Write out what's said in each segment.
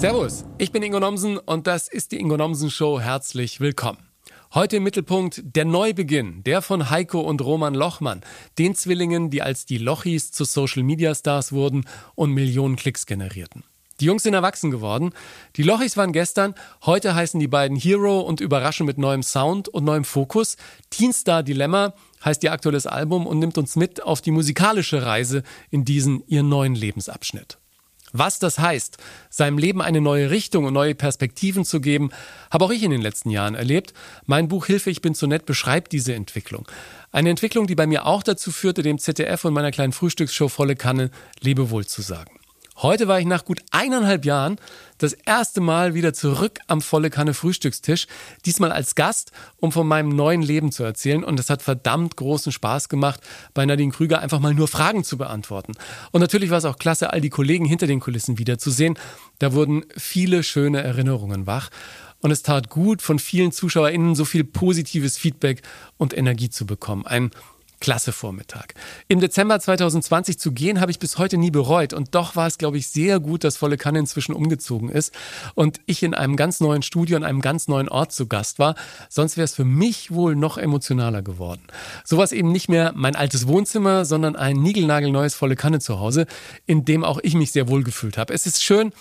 Servus, ich bin Ingo Nomsen und das ist die Ingo Nomsen Show. Herzlich willkommen. Heute im Mittelpunkt der Neubeginn, der von Heiko und Roman Lochmann, den Zwillingen, die als die Lochis zu Social Media Stars wurden und Millionen Klicks generierten. Die Jungs sind erwachsen geworden. Die Lochis waren gestern, heute heißen die beiden Hero und überraschen mit neuem Sound und neuem Fokus. Teen Star Dilemma heißt ihr aktuelles Album und nimmt uns mit auf die musikalische Reise in diesen ihren neuen Lebensabschnitt. Was das heißt, seinem Leben eine neue Richtung und neue Perspektiven zu geben, habe auch ich in den letzten Jahren erlebt. Mein Buch Hilfe, ich bin zu nett beschreibt diese Entwicklung. Eine Entwicklung, die bei mir auch dazu führte, dem ZDF und meiner kleinen Frühstücksshow volle Kanne Lebewohl zu sagen. Heute war ich nach gut eineinhalb Jahren das erste Mal wieder zurück am volle Kanne Frühstückstisch. Diesmal als Gast, um von meinem neuen Leben zu erzählen. Und es hat verdammt großen Spaß gemacht, bei Nadine Krüger einfach mal nur Fragen zu beantworten. Und natürlich war es auch klasse, all die Kollegen hinter den Kulissen wiederzusehen. Da wurden viele schöne Erinnerungen wach. Und es tat gut, von vielen ZuschauerInnen so viel positives Feedback und Energie zu bekommen. Ein Klasse Vormittag. Im Dezember 2020 zu gehen, habe ich bis heute nie bereut. Und doch war es, glaube ich, sehr gut, dass Volle Kanne inzwischen umgezogen ist und ich in einem ganz neuen Studio, an einem ganz neuen Ort zu Gast war. Sonst wäre es für mich wohl noch emotionaler geworden. So war es eben nicht mehr mein altes Wohnzimmer, sondern ein niegelnagelneues Volle Kanne zu Hause, in dem auch ich mich sehr wohl gefühlt habe. Es ist schön,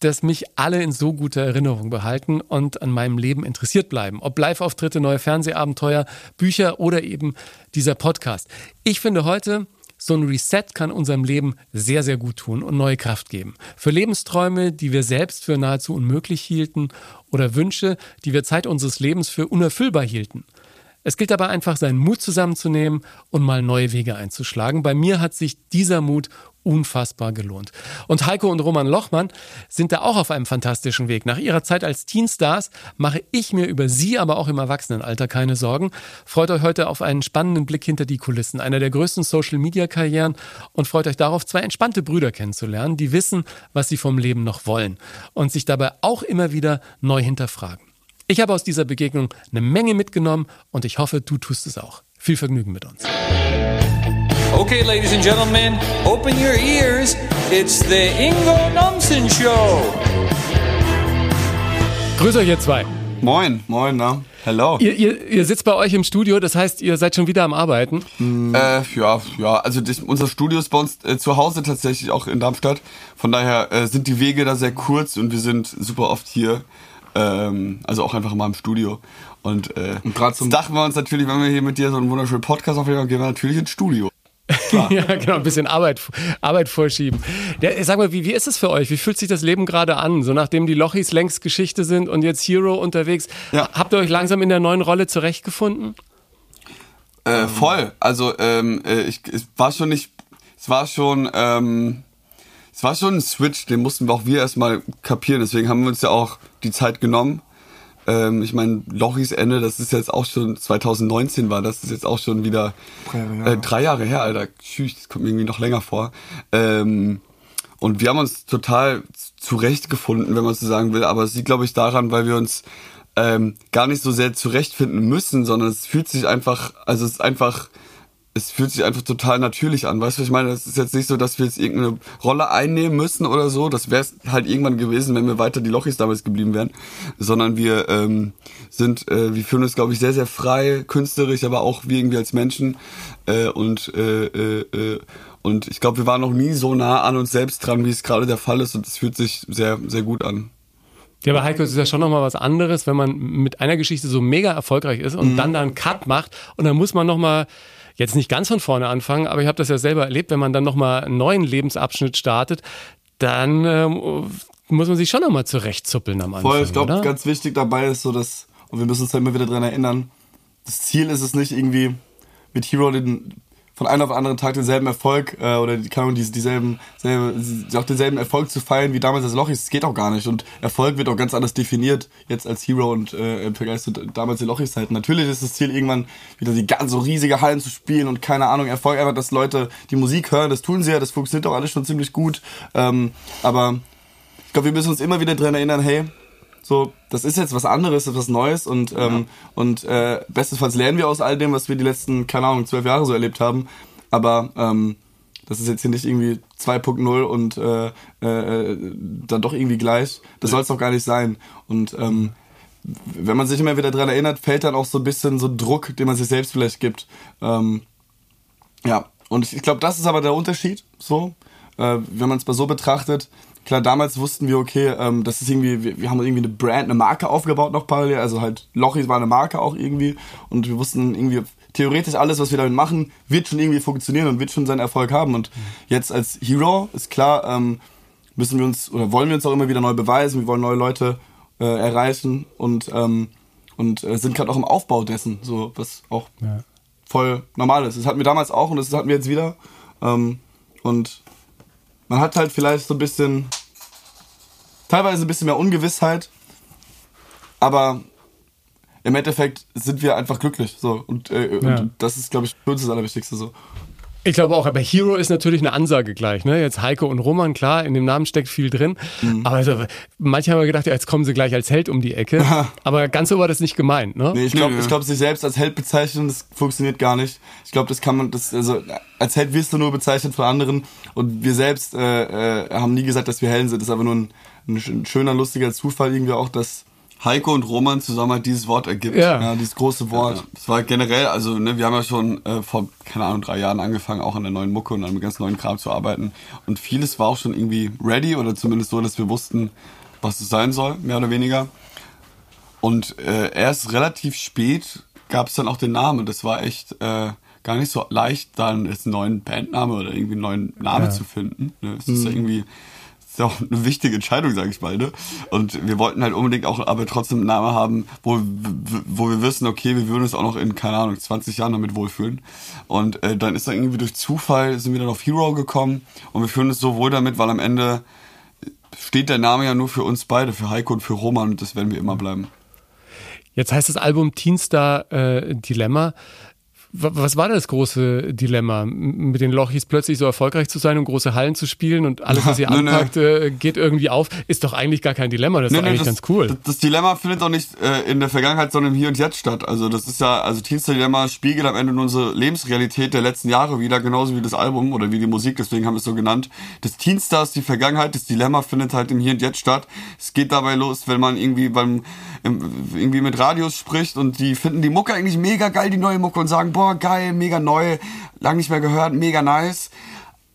dass mich alle in so guter Erinnerung behalten und an meinem Leben interessiert bleiben. Ob Live-Auftritte, neue Fernsehabenteuer, Bücher oder eben dieser Podcast. Ich finde heute, so ein Reset kann unserem Leben sehr, sehr gut tun und neue Kraft geben. Für Lebensträume, die wir selbst für nahezu unmöglich hielten oder Wünsche, die wir Zeit unseres Lebens für unerfüllbar hielten. Es gilt aber einfach, seinen Mut zusammenzunehmen und mal neue Wege einzuschlagen. Bei mir hat sich dieser Mut unfassbar gelohnt. Und Heiko und Roman Lochmann sind da auch auf einem fantastischen Weg. Nach ihrer Zeit als Teenstars mache ich mir über sie, aber auch im Erwachsenenalter keine Sorgen. Freut euch heute auf einen spannenden Blick hinter die Kulissen, einer der größten Social-Media-Karrieren und freut euch darauf, zwei entspannte Brüder kennenzulernen, die wissen, was sie vom Leben noch wollen und sich dabei auch immer wieder neu hinterfragen. Ich habe aus dieser Begegnung eine Menge mitgenommen und ich hoffe, du tust es auch. Viel Vergnügen mit uns. Okay, ladies and gentlemen, open your ears. It's the Ingo Nomsen Show. Grüß euch ihr zwei. Moin, moin, na, hello. Ihr, ihr, ihr sitzt bei euch im Studio, das heißt, ihr seid schon wieder am Arbeiten. Äh, ja, ja, also das, unser Studio ist bei uns äh, zu Hause tatsächlich auch in Darmstadt. Von daher äh, sind die Wege da sehr kurz und wir sind super oft hier. Ähm, also auch einfach mal im Studio. Und, äh, Und grad zum- dachten wir uns natürlich, wenn wir hier mit dir so einen wunderschönen Podcast aufnehmen, gehen wir natürlich ins Studio. ja, genau, ein bisschen Arbeit, Arbeit vorschieben. Der, sag mal, wie, wie ist es für euch? Wie fühlt sich das Leben gerade an? So nachdem die Lochis längst Geschichte sind und jetzt Hero unterwegs. Ja. Habt ihr euch langsam in der neuen Rolle zurechtgefunden? Äh, voll. Also ähm, äh, ich, es war schon nicht, es war schon, ähm, es war schon ein Switch, den mussten wir auch wir erstmal kapieren. Deswegen haben wir uns ja auch die Zeit genommen. Ähm, ich meine, Lochis Ende, das ist jetzt auch schon 2019 war, das ist jetzt auch schon wieder Drei Jahre her. äh, drei Jahre her, Alter. Tschüss, das kommt mir irgendwie noch länger vor. Ähm, und wir haben uns total zurechtgefunden, wenn man so sagen will. Aber es liegt, glaube ich, daran, weil wir uns ähm, gar nicht so sehr zurechtfinden müssen, sondern es fühlt sich einfach, also es ist einfach, es fühlt sich einfach total natürlich an. Weißt du, ich meine? Es ist jetzt nicht so, dass wir jetzt irgendeine Rolle einnehmen müssen oder so. Das wäre es halt irgendwann gewesen, wenn wir weiter die Lochis damals geblieben wären. Sondern wir ähm, sind, äh, wir fühlen uns, glaube ich, sehr, sehr frei, künstlerisch, aber auch wir irgendwie als Menschen. Äh, und äh, äh, äh, und ich glaube, wir waren noch nie so nah an uns selbst dran, wie es gerade der Fall ist. Und es fühlt sich sehr, sehr gut an. Ja, aber Heiko, es ist ja schon nochmal was anderes, wenn man mit einer Geschichte so mega erfolgreich ist und dann da einen Cut macht und dann muss man nochmal, jetzt nicht ganz von vorne anfangen, aber ich habe das ja selber erlebt, wenn man dann nochmal einen neuen Lebensabschnitt startet, dann ähm, muss man sich schon nochmal zurechtzuppeln am Anfang, Voll, ich glaube, ganz wichtig dabei ist so, dass, und wir müssen uns da immer wieder dran erinnern, das Ziel ist es nicht irgendwie mit Hero den, von einem auf den anderen Tag denselben Erfolg äh, oder die, Ahnung, die, dieselben, selbe, auch denselben Erfolg zu feiern wie damals als Lochis. Das geht auch gar nicht. Und Erfolg wird auch ganz anders definiert jetzt als Hero und äh, im Vergleich zu damals die Lochis-Zeiten. Natürlich ist das Ziel irgendwann wieder die ganz so riesige Hallen zu spielen und keine Ahnung, Erfolg einfach, dass Leute die Musik hören. Das tun sie ja, das funktioniert auch alles schon ziemlich gut. Ähm, aber ich glaube, wir müssen uns immer wieder dran erinnern, hey, so, das ist jetzt was anderes, das ist was Neues und, ähm, und äh, bestenfalls lernen wir aus all dem, was wir die letzten, keine Ahnung, zwölf Jahre so erlebt haben. Aber ähm, Das ist jetzt hier nicht irgendwie 2.0 und äh, äh, dann doch irgendwie gleich. Das soll es doch gar nicht sein. Und ähm, wenn man sich immer wieder dran erinnert, fällt dann auch so ein bisschen so Druck, den man sich selbst vielleicht gibt. Ähm, ja, und ich, ich glaube, das ist aber der Unterschied, so, äh, wenn man es mal so betrachtet. Klar, damals wussten wir, okay, ähm, das ist irgendwie, wir, wir haben irgendwie eine Brand, eine Marke aufgebaut noch parallel, also halt Lochis war eine Marke auch irgendwie und wir wussten irgendwie, theoretisch alles, was wir damit machen, wird schon irgendwie funktionieren und wird schon seinen Erfolg haben und jetzt als Hero ist klar, ähm, müssen wir uns oder wollen wir uns auch immer wieder neu beweisen, wir wollen neue Leute äh, erreichen und, ähm, und äh, sind gerade auch im Aufbau dessen, so was auch Ja. voll normal ist. Das hatten wir damals auch und das hatten wir jetzt wieder. Ähm, und man hat halt vielleicht so ein bisschen, teilweise ein bisschen mehr Ungewissheit, aber im Endeffekt sind wir einfach glücklich. So. Und, äh, Ja. und das ist, glaube ich, für uns das Allerwichtigste. So. Ich glaube auch, aber Hero ist natürlich eine Ansage gleich. Ne? Jetzt Heiko und Roman, klar, in dem Namen steckt viel drin. Mhm. Aber also, manche haben ja gedacht, ja, jetzt kommen sie gleich als Held um die Ecke. aber ganz so war das nicht gemeint. Ne? Nee, ich glaube, nö. ich glaub, sich selbst als Held bezeichnen, das funktioniert gar nicht. Ich glaube, das kann man, das, also, als Held wirst du nur bezeichnet von anderen und wir selbst äh, äh, haben nie gesagt, dass wir Helden sind. Das ist aber nur ein, ein schöner, lustiger Zufall irgendwie auch, dass, Heiko und Roman zusammen halt dieses Wort ergibt. Ja. ja, dieses große Wort. Ja, es war generell, also ne, wir haben ja schon äh, vor, keine Ahnung, drei Jahren angefangen, auch an der neuen Mucke und an einem ganz neuen Kram zu arbeiten. Und vieles war auch schon irgendwie ready oder zumindest so, dass wir wussten, was es sein soll, mehr oder weniger. Und äh, erst relativ spät gab es dann auch den Namen. Das war echt äh, gar nicht so leicht, dann jetzt einen neuen Bandname oder irgendwie einen neuen Namen Ja. zu finden. Ne? Es ist ja irgendwie ist ja auch eine wichtige Entscheidung, sage ich mal. Ne? Und wir wollten halt unbedingt auch aber trotzdem einen Namen haben, wo, wo wir wissen, okay, wir würden uns auch noch in, keine Ahnung, 20 Jahren damit wohlfühlen. Und äh, dann ist dann irgendwie durch Zufall, sind wir dann auf Hero gekommen und wir fühlen uns so wohl damit, weil am Ende steht der Name ja nur für uns beide, für Heiko und für Roman und das werden wir immer bleiben. Jetzt heißt das Album Teenstar äh, Dilemma. Was war das große Dilemma? Mit den Lochis plötzlich so erfolgreich zu sein und große Hallen zu spielen und alles, was ihr nö. anpackt, äh, geht irgendwie auf, ist doch eigentlich gar kein Dilemma. Das ist Nee, doch nee, eigentlich das, ganz cool. Das, das Dilemma findet auch nicht äh, in der Vergangenheit, sondern im Hier und Jetzt statt. Also das ist ja, also Teenstar Dilemma spiegelt am Ende unsere Lebensrealität der letzten Jahre wieder, genauso wie das Album oder wie die Musik, deswegen haben wir es so genannt. Das Teenstar ist die Vergangenheit, das Dilemma findet halt im Hier und Jetzt statt. Es geht dabei los, wenn man irgendwie beim im, irgendwie mit Radios spricht und die finden die Mucke eigentlich mega geil, die neue Mucke und sagen, boah, geil, mega neu, lang nicht mehr gehört, mega nice.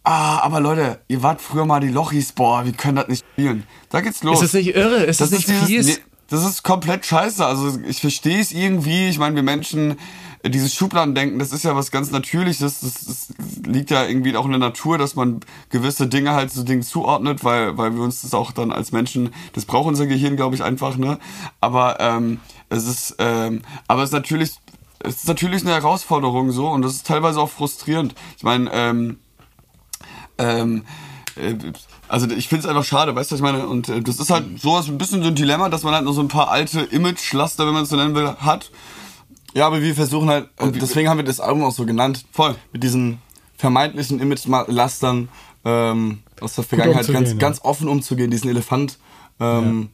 Ah, aber Leute, ihr wart früher mal die Lochis, boah, wir können das nicht spielen. Da geht's los. Ist das nicht irre? Ist das, nicht dieses- fies? nee, das ist komplett scheiße. Also ich verstehe es irgendwie. Ich meine, wir Menschen, äh, dieses Schubladendenken, das ist ja was ganz Natürliches. Das, das liegt ja irgendwie auch in der Natur, dass man gewisse Dinge halt so Dingen zuordnet, weil, weil wir uns das auch dann als Menschen, das braucht unser Gehirn, glaube ich, einfach, ne? Aber ähm, es ist, ähm, aber es ist natürlich, es ist natürlich eine Herausforderung so und das ist teilweise auch frustrierend. Ich meine, ähm, ähm, äh, also ich finde es einfach schade, weißt du, was ich meine? Und äh, das ist halt sowas ein bisschen so ein Dilemma, dass man halt noch so ein paar alte Image-Laster, wenn man es so nennen will, hat. Ja, aber wir versuchen halt, und wie- deswegen haben wir das Album auch so genannt. Voll. Mit diesen vermeintlichen Image-Lastern ähm, aus der Vergangenheit ganz, ja. ganz offen umzugehen, diesen Elefant, ähm,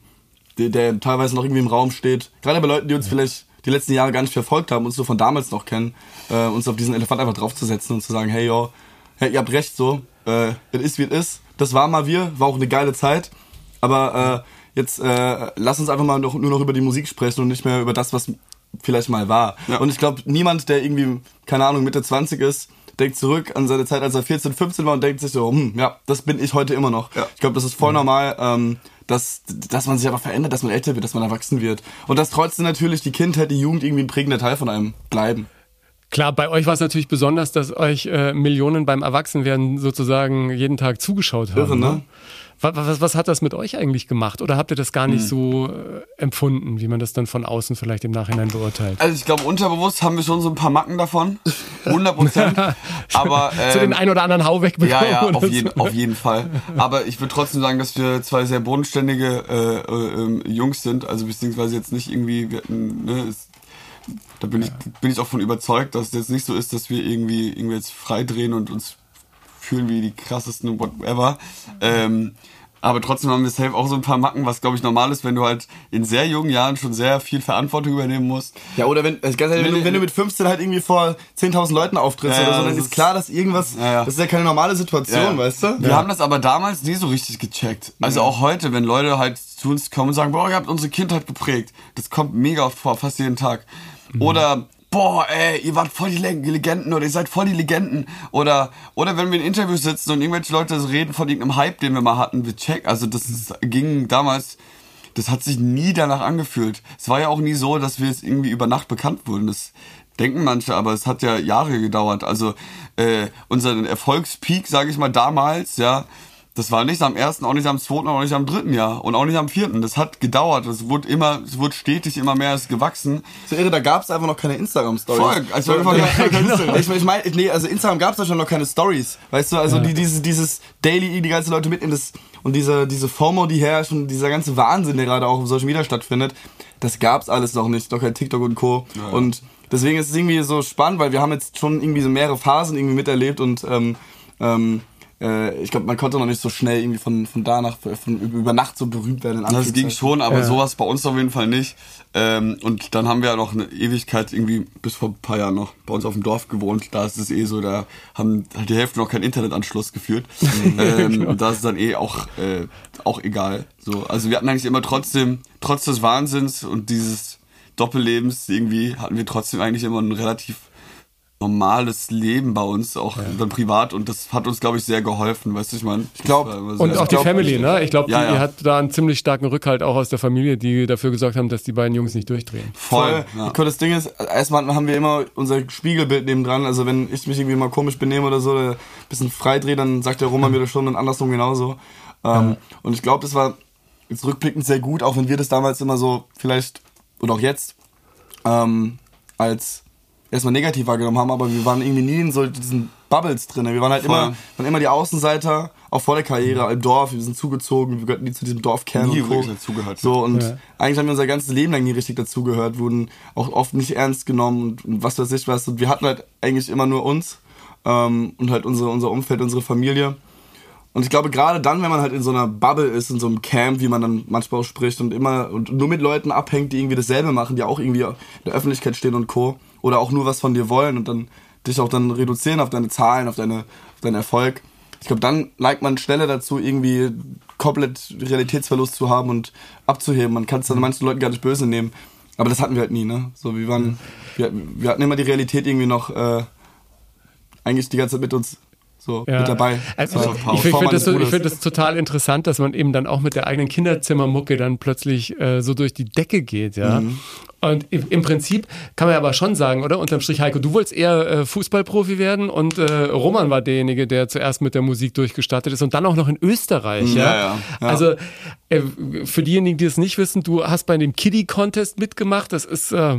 der, der teilweise noch irgendwie im Raum steht. Gerade bei Leuten, die uns vielleicht die letzten Jahre gar nicht verfolgt haben, uns so von damals noch kennen, äh, uns auf diesen Elefant einfach draufzusetzen und zu sagen, hey yo, hey, ihr habt recht so, äh, es ist wie es ist. Das war mal wir, war auch eine geile Zeit, aber äh, jetzt äh, lass uns einfach mal noch, nur noch über die Musik sprechen und nicht mehr über das, was vielleicht mal war. Ja. Und ich glaube, niemand, der irgendwie, keine Ahnung, Mitte 20 ist, denkt zurück an seine Zeit, als er 14, 15 war und denkt sich so, hm, ja, das bin ich heute immer noch. Ja. Ich glaube, das ist voll normal, ähm, dass, dass man sich aber verändert, dass man älter wird, dass man erwachsen wird. Und dass trotzdem natürlich die Kindheit, die Jugend irgendwie ein prägender Teil von einem bleiben. Klar, bei euch war es natürlich besonders, dass euch äh, Millionen beim Erwachsenwerden sozusagen jeden Tag zugeschaut haben. Irre, ne? Was, was, was hat das mit euch eigentlich gemacht? Oder habt ihr das gar nicht Hm. so äh, empfunden, wie man das dann von außen vielleicht im Nachhinein beurteilt? Also ich glaube, unterbewusst haben wir schon so ein paar Macken davon. 100 Prozent. Aber ähm, so den einen oder anderen Hau wegbekommen. Ja, ja, auf jeden, so. auf jeden Fall. Aber ich würde trotzdem sagen, dass wir zwei sehr bodenständige äh, äh, ähm, Jungs sind. Also beziehungsweise jetzt nicht irgendwie, wir hatten, ne, es, da bin ich bin ich auch von überzeugt, dass es jetzt nicht so ist, dass wir irgendwie irgendwie jetzt freidrehen und uns fühlen wie die krassesten whatever. Ähm, Aber trotzdem haben wir safe auch so ein paar Macken, was glaube ich normal ist, wenn du halt in sehr jungen Jahren schon sehr viel Verantwortung übernehmen musst. Ja, oder wenn, also ganz ehrlich, wenn, du, wenn du mit 15 halt irgendwie vor 10.000 Leuten auftrittst Ja, oder so, dann das ist klar, dass irgendwas, Ja, ja. das ist ja keine normale Situation, Ja. weißt du? Wir haben das aber damals nie so richtig gecheckt. Also auch heute, wenn Leute halt zu uns kommen und sagen, boah, ihr habt unsere Kindheit geprägt. Das kommt mega oft vor, fast jeden Tag. Oder, boah, ey, ihr wart voll die Leg- Legenden oder ihr seid voll die Legenden. Oder, oder wenn wir in Interviews sitzen und irgendwelche Leute reden von irgendeinem Hype, den wir mal hatten, wir checken. Also das ist, ging damals, das hat sich nie danach angefühlt. Es war ja auch nie so, dass wir jetzt irgendwie über Nacht bekannt wurden. Das denken manche, aber es hat ja Jahre gedauert. Also äh, unser Erfolgspeak, sage ich mal, damals, ja, das war nicht am ersten, auch nicht am zweiten, auch nicht am dritten Jahr und auch nicht am vierten. Das hat gedauert. Es wurde immer, es wurde stetig immer mehr, es ist gewachsen. So irre, da gab's einfach noch keine Instagram-Stories. Voll, also so, einfach ja, genau. Instagram. Ich, ich meine, nee, also Instagram gab's da schon noch keine Stories. Weißt du, also die, dieses, dieses Daily, die ganzen Leute mitnehmen, das, und diese, diese FOMO, die herrscht und dieser ganze Wahnsinn, der gerade auch auf Social Media stattfindet, das gab's alles noch nicht. Doch kein TikTok und Co. Und deswegen ist es irgendwie so spannend, weil wir haben jetzt schon irgendwie so mehrere Phasen irgendwie miterlebt und, ähm, ähm, äh, ich glaube, man konnte noch nicht so schnell irgendwie von, von da nach, von über Nacht so berühmt werden. in Das ging schon, aber sowas bei uns auf jeden Fall nicht. Ähm, und dann haben wir ja noch eine Ewigkeit irgendwie bis vor ein paar Jahren noch bei uns auf dem Dorf gewohnt. Da ist es eh so, da haben halt die Hälfte noch keinen Internetanschluss geführt. ähm, und da ist es dann eh auch, äh, auch egal. So, also wir hatten eigentlich immer trotzdem, trotz des Wahnsinns und dieses Doppellebens irgendwie hatten wir trotzdem eigentlich immer ein relativ normales Leben bei uns, auch dann privat und das hat uns, glaube ich, sehr geholfen, weißt du, ich meine. Ich glaub- Und auch die Family, ne? Ich glaube, Ja, ja. ihr hattet da einen ziemlich starken Rückhalt auch aus der Familie, die dafür gesorgt haben, dass die beiden Jungs nicht durchdrehen. Voll. Voll. Ja. Das Ding ist, erstmal haben wir immer unser Spiegelbild nebendran. Also wenn ich mich irgendwie mal komisch benehme oder so, oder ein bisschen freidrehe, dann sagt der Roman mir das schon und andersrum genauso. Ähm, Und ich glaube, das war jetzt rückblickend sehr gut, auch wenn wir das damals immer so vielleicht, oder auch jetzt, ähm, als erstmal negativ wahrgenommen haben, aber wir waren irgendwie nie in so diesen Bubbles drin. Wir waren halt Voll. immer, waren immer die Außenseiter, auch vor der Karriere im Dorf. Wir sind zugezogen, wir gehörten nie zu diesem Dorfkern Nie und Co. wirklich dazugehört. So, und Ja. eigentlich haben wir unser ganzes Leben lang nie richtig dazugehört, wurden auch oft nicht ernst genommen und, und was weiß ich was. Und wir hatten halt eigentlich immer nur uns ähm, und halt unsere, unser Umfeld, unsere Familie. Und ich glaube, gerade dann, wenn man halt in so einer Bubble ist, in so einem Camp, wie man dann manchmal auch spricht und immer und nur mit Leuten abhängt, die irgendwie dasselbe machen, die auch irgendwie in der Öffentlichkeit stehen und Co. Oder auch nur was von dir wollen und dann dich auch dann reduzieren auf deine Zahlen, auf, deine, auf deinen Erfolg. Ich glaube, dann neigt man schneller dazu, irgendwie komplett Realitätsverlust zu haben und abzuheben. Man kann es dann manchen Leuten gar nicht böse nehmen. Aber das hatten wir halt nie, ne? So, wir waren, wir, wir hatten immer die Realität irgendwie noch, äh, eigentlich die ganze Zeit mit uns so Ja. mit dabei. Also, ich ich finde das, so, find das total interessant, dass man eben dann auch mit der eigenen Kinderzimmermucke dann plötzlich äh, so durch die Decke geht, ja. Mhm. Und im, Prinzip kann man ja aber schon sagen, oder? Unterm Strich, Heiko, du wolltest eher äh, Fußballprofi werden und äh, Roman war derjenige, der zuerst mit der Musik durchgestartet ist und dann auch noch in Österreich, ja. Ja, ja, ja. Also äh, für diejenigen, die es nicht wissen, du hast bei dem Kiddie Contest mitgemacht. Das ist äh,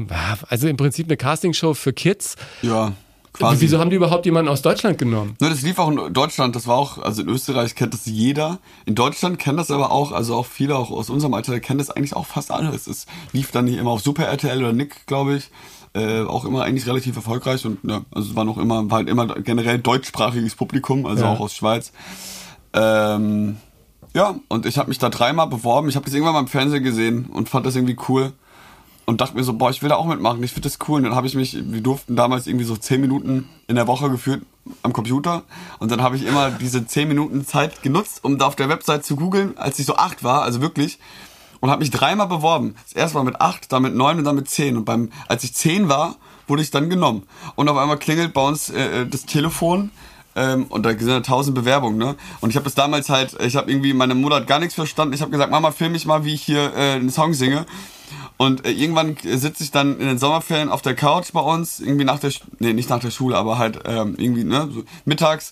also im Prinzip eine Castingshow für Kids. Ja, quasi. Wieso haben die überhaupt jemanden aus Deutschland genommen? Ne, das lief auch in Deutschland, das war auch, also in Österreich kennt das jeder. In Deutschland kennt das aber auch, also auch viele auch aus unserem Alter kennen das eigentlich auch fast alle. Es lief dann nicht immer auf Super RTL oder Nick, glaube ich. Äh, auch immer eigentlich relativ erfolgreich und ja, also es war noch immer, war halt immer generell deutschsprachiges Publikum, also Ja. auch aus Schweiz. Ähm, ja, und ich habe mich da dreimal beworben. Ich habe das irgendwann mal im Fernsehen gesehen und fand das irgendwie cool. Und dachte mir so, boah, ich will da auch mitmachen, ich finde das cool. Und dann habe ich mich, wir durften damals irgendwie so zehn Minuten in der Woche geführt am Computer. Und dann habe ich immer diese zehn Minuten Zeit genutzt, um da auf der Website zu googeln, als ich so acht war, also wirklich. Und habe mich dreimal beworben. Das erste Mal mit acht, dann mit neun und dann mit zehn. Und beim, als ich zehn war, wurde ich dann genommen. Und auf einmal klingelt bei uns äh, das Telefon. Ähm, und da sind ja tausend Bewerbungen, ne? Und ich habe das damals halt, ich habe irgendwie, meine Mutter hat gar nichts verstanden. Ich habe gesagt, Mama, film mich mal, wie ich hier äh, einen Song singe. Und äh, irgendwann sitze ich dann in den Sommerferien auf der Couch bei uns, irgendwie nach der, Sch nee, nicht nach der Schule, aber halt ähm, irgendwie, ne, so mittags.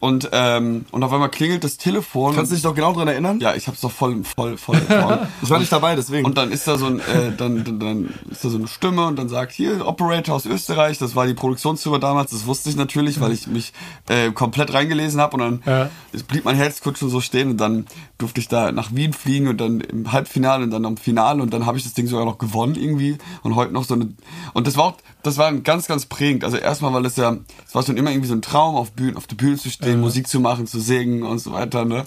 Und, ähm, und auf einmal klingelt das Telefon. Kannst du dich doch genau dran erinnern? ja, ich hab's doch voll, voll, voll. Ich war nicht dabei, deswegen. Und dann ist da so ein, äh, dann, dann, dann ist da so eine Stimme und dann sagt, hier, Operator aus Österreich, das war die Produktionsfirma damals, das wusste ich natürlich, weil ich mich äh, komplett reingelesen habe und dann Ja. blieb mein Herz kurz schon so stehen und dann durfte ich da nach Wien fliegen und dann im Halbfinale und dann am Finale und dann habe ich das Ding sogar noch gewonnen irgendwie und heute noch so eine und das war auch, das war ganz, ganz prägend. Also erstmal, weil es ja, es war schon immer irgendwie so ein Traum, auf Bühnen, auf der Bühne zu stehen, Musik zu machen, zu singen und so weiter, ne?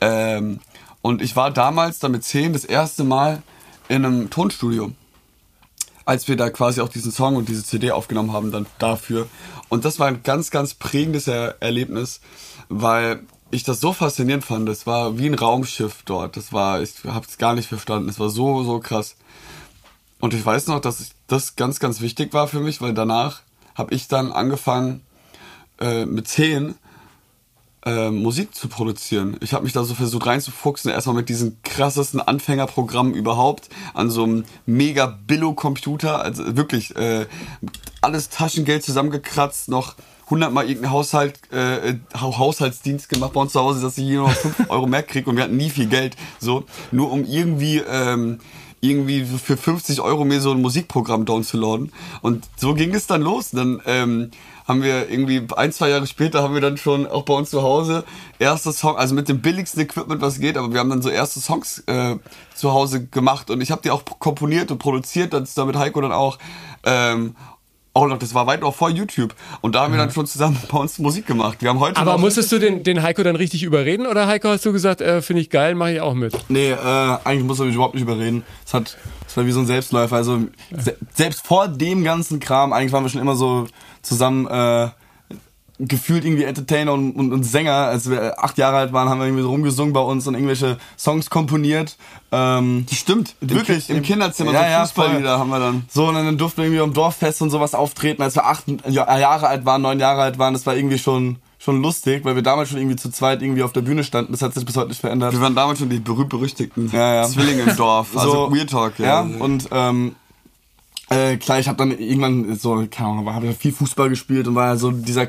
Ähm, und ich war damals dann mit zehn das erste Mal in einem Tonstudio als wir da quasi auch diesen Song und diese CD aufgenommen haben, dann dafür. Und das war ein ganz, ganz prägendes er Erlebnis, weil ich das so faszinierend fand. Es war wie ein Raumschiff dort. Das war, ich habe es gar nicht verstanden. Es war so, so krass. Und ich weiß noch, dass ich, das ganz, ganz wichtig war für mich, weil danach habe ich dann angefangen äh, mit zehn äh, Musik zu produzieren. Ich habe mich da so versucht reinzufuchsen, erstmal mit diesem krassesten Anfängerprogramm überhaupt, an so einem mega Billo-Computer, also wirklich äh, alles Taschengeld zusammengekratzt, noch hundertmal irgendeinen Haushalt, äh, Haushaltsdienst gemacht bei uns zu Hause, dass ich hier noch 5 Euro mehr kriege und wir hatten nie viel Geld, so, nur um irgendwie... Ähm, irgendwie für 50 Euro mir so ein Musikprogramm downzuladen. Und so ging es dann los. Dann ähm, haben wir irgendwie ein, zwei Jahre später haben wir dann schon auch bei uns zu Hause erste Songs, also mit dem billigsten Equipment, was geht, aber wir haben dann so erste Songs äh, zu Hause gemacht und ich habe die auch komponiert und produziert, das da mit Heiko dann auch. Ähm, noch, das war weit noch vor YouTube. Und da haben wir dann schon zusammen bei uns Musik gemacht. Wir haben heute Aber musstest du den, den Heiko dann richtig überreden oder Heiko hast du gesagt, äh, finde ich geil, mache ich auch mit? Nee, äh, eigentlich muss er mich überhaupt nicht überreden. Es hat, es war wie so ein Selbstläufer. Also se selbst vor dem ganzen Kram, eigentlich waren wir schon immer so zusammen äh, gefühlt irgendwie Entertainer und, und, und Sänger. Als wir acht Jahre alt waren, haben wir irgendwie so rumgesungen bei uns und irgendwelche Songs komponiert. Ähm, stimmt, wirklich, im Kinderzimmer, Ja, so ja, Fußballlieder haben wir dann. so, und dann durften wir irgendwie am Dorffest und sowas auftreten, als wir acht Ja- Jahre alt waren, neun Jahre alt waren. Das war irgendwie schon, schon lustig, weil wir damals schon irgendwie zu zweit irgendwie auf der Bühne standen. Das hat sich bis heute nicht verändert. Wir waren damals schon die berühmt-berüchtigten Ja, ja. Zwillinge im Dorf. Also So, Weird Talk, Ja, und ähm, äh, klar, ich habe dann irgendwann so, keine Ahnung, habe viel Fußball gespielt und war ja so dieser,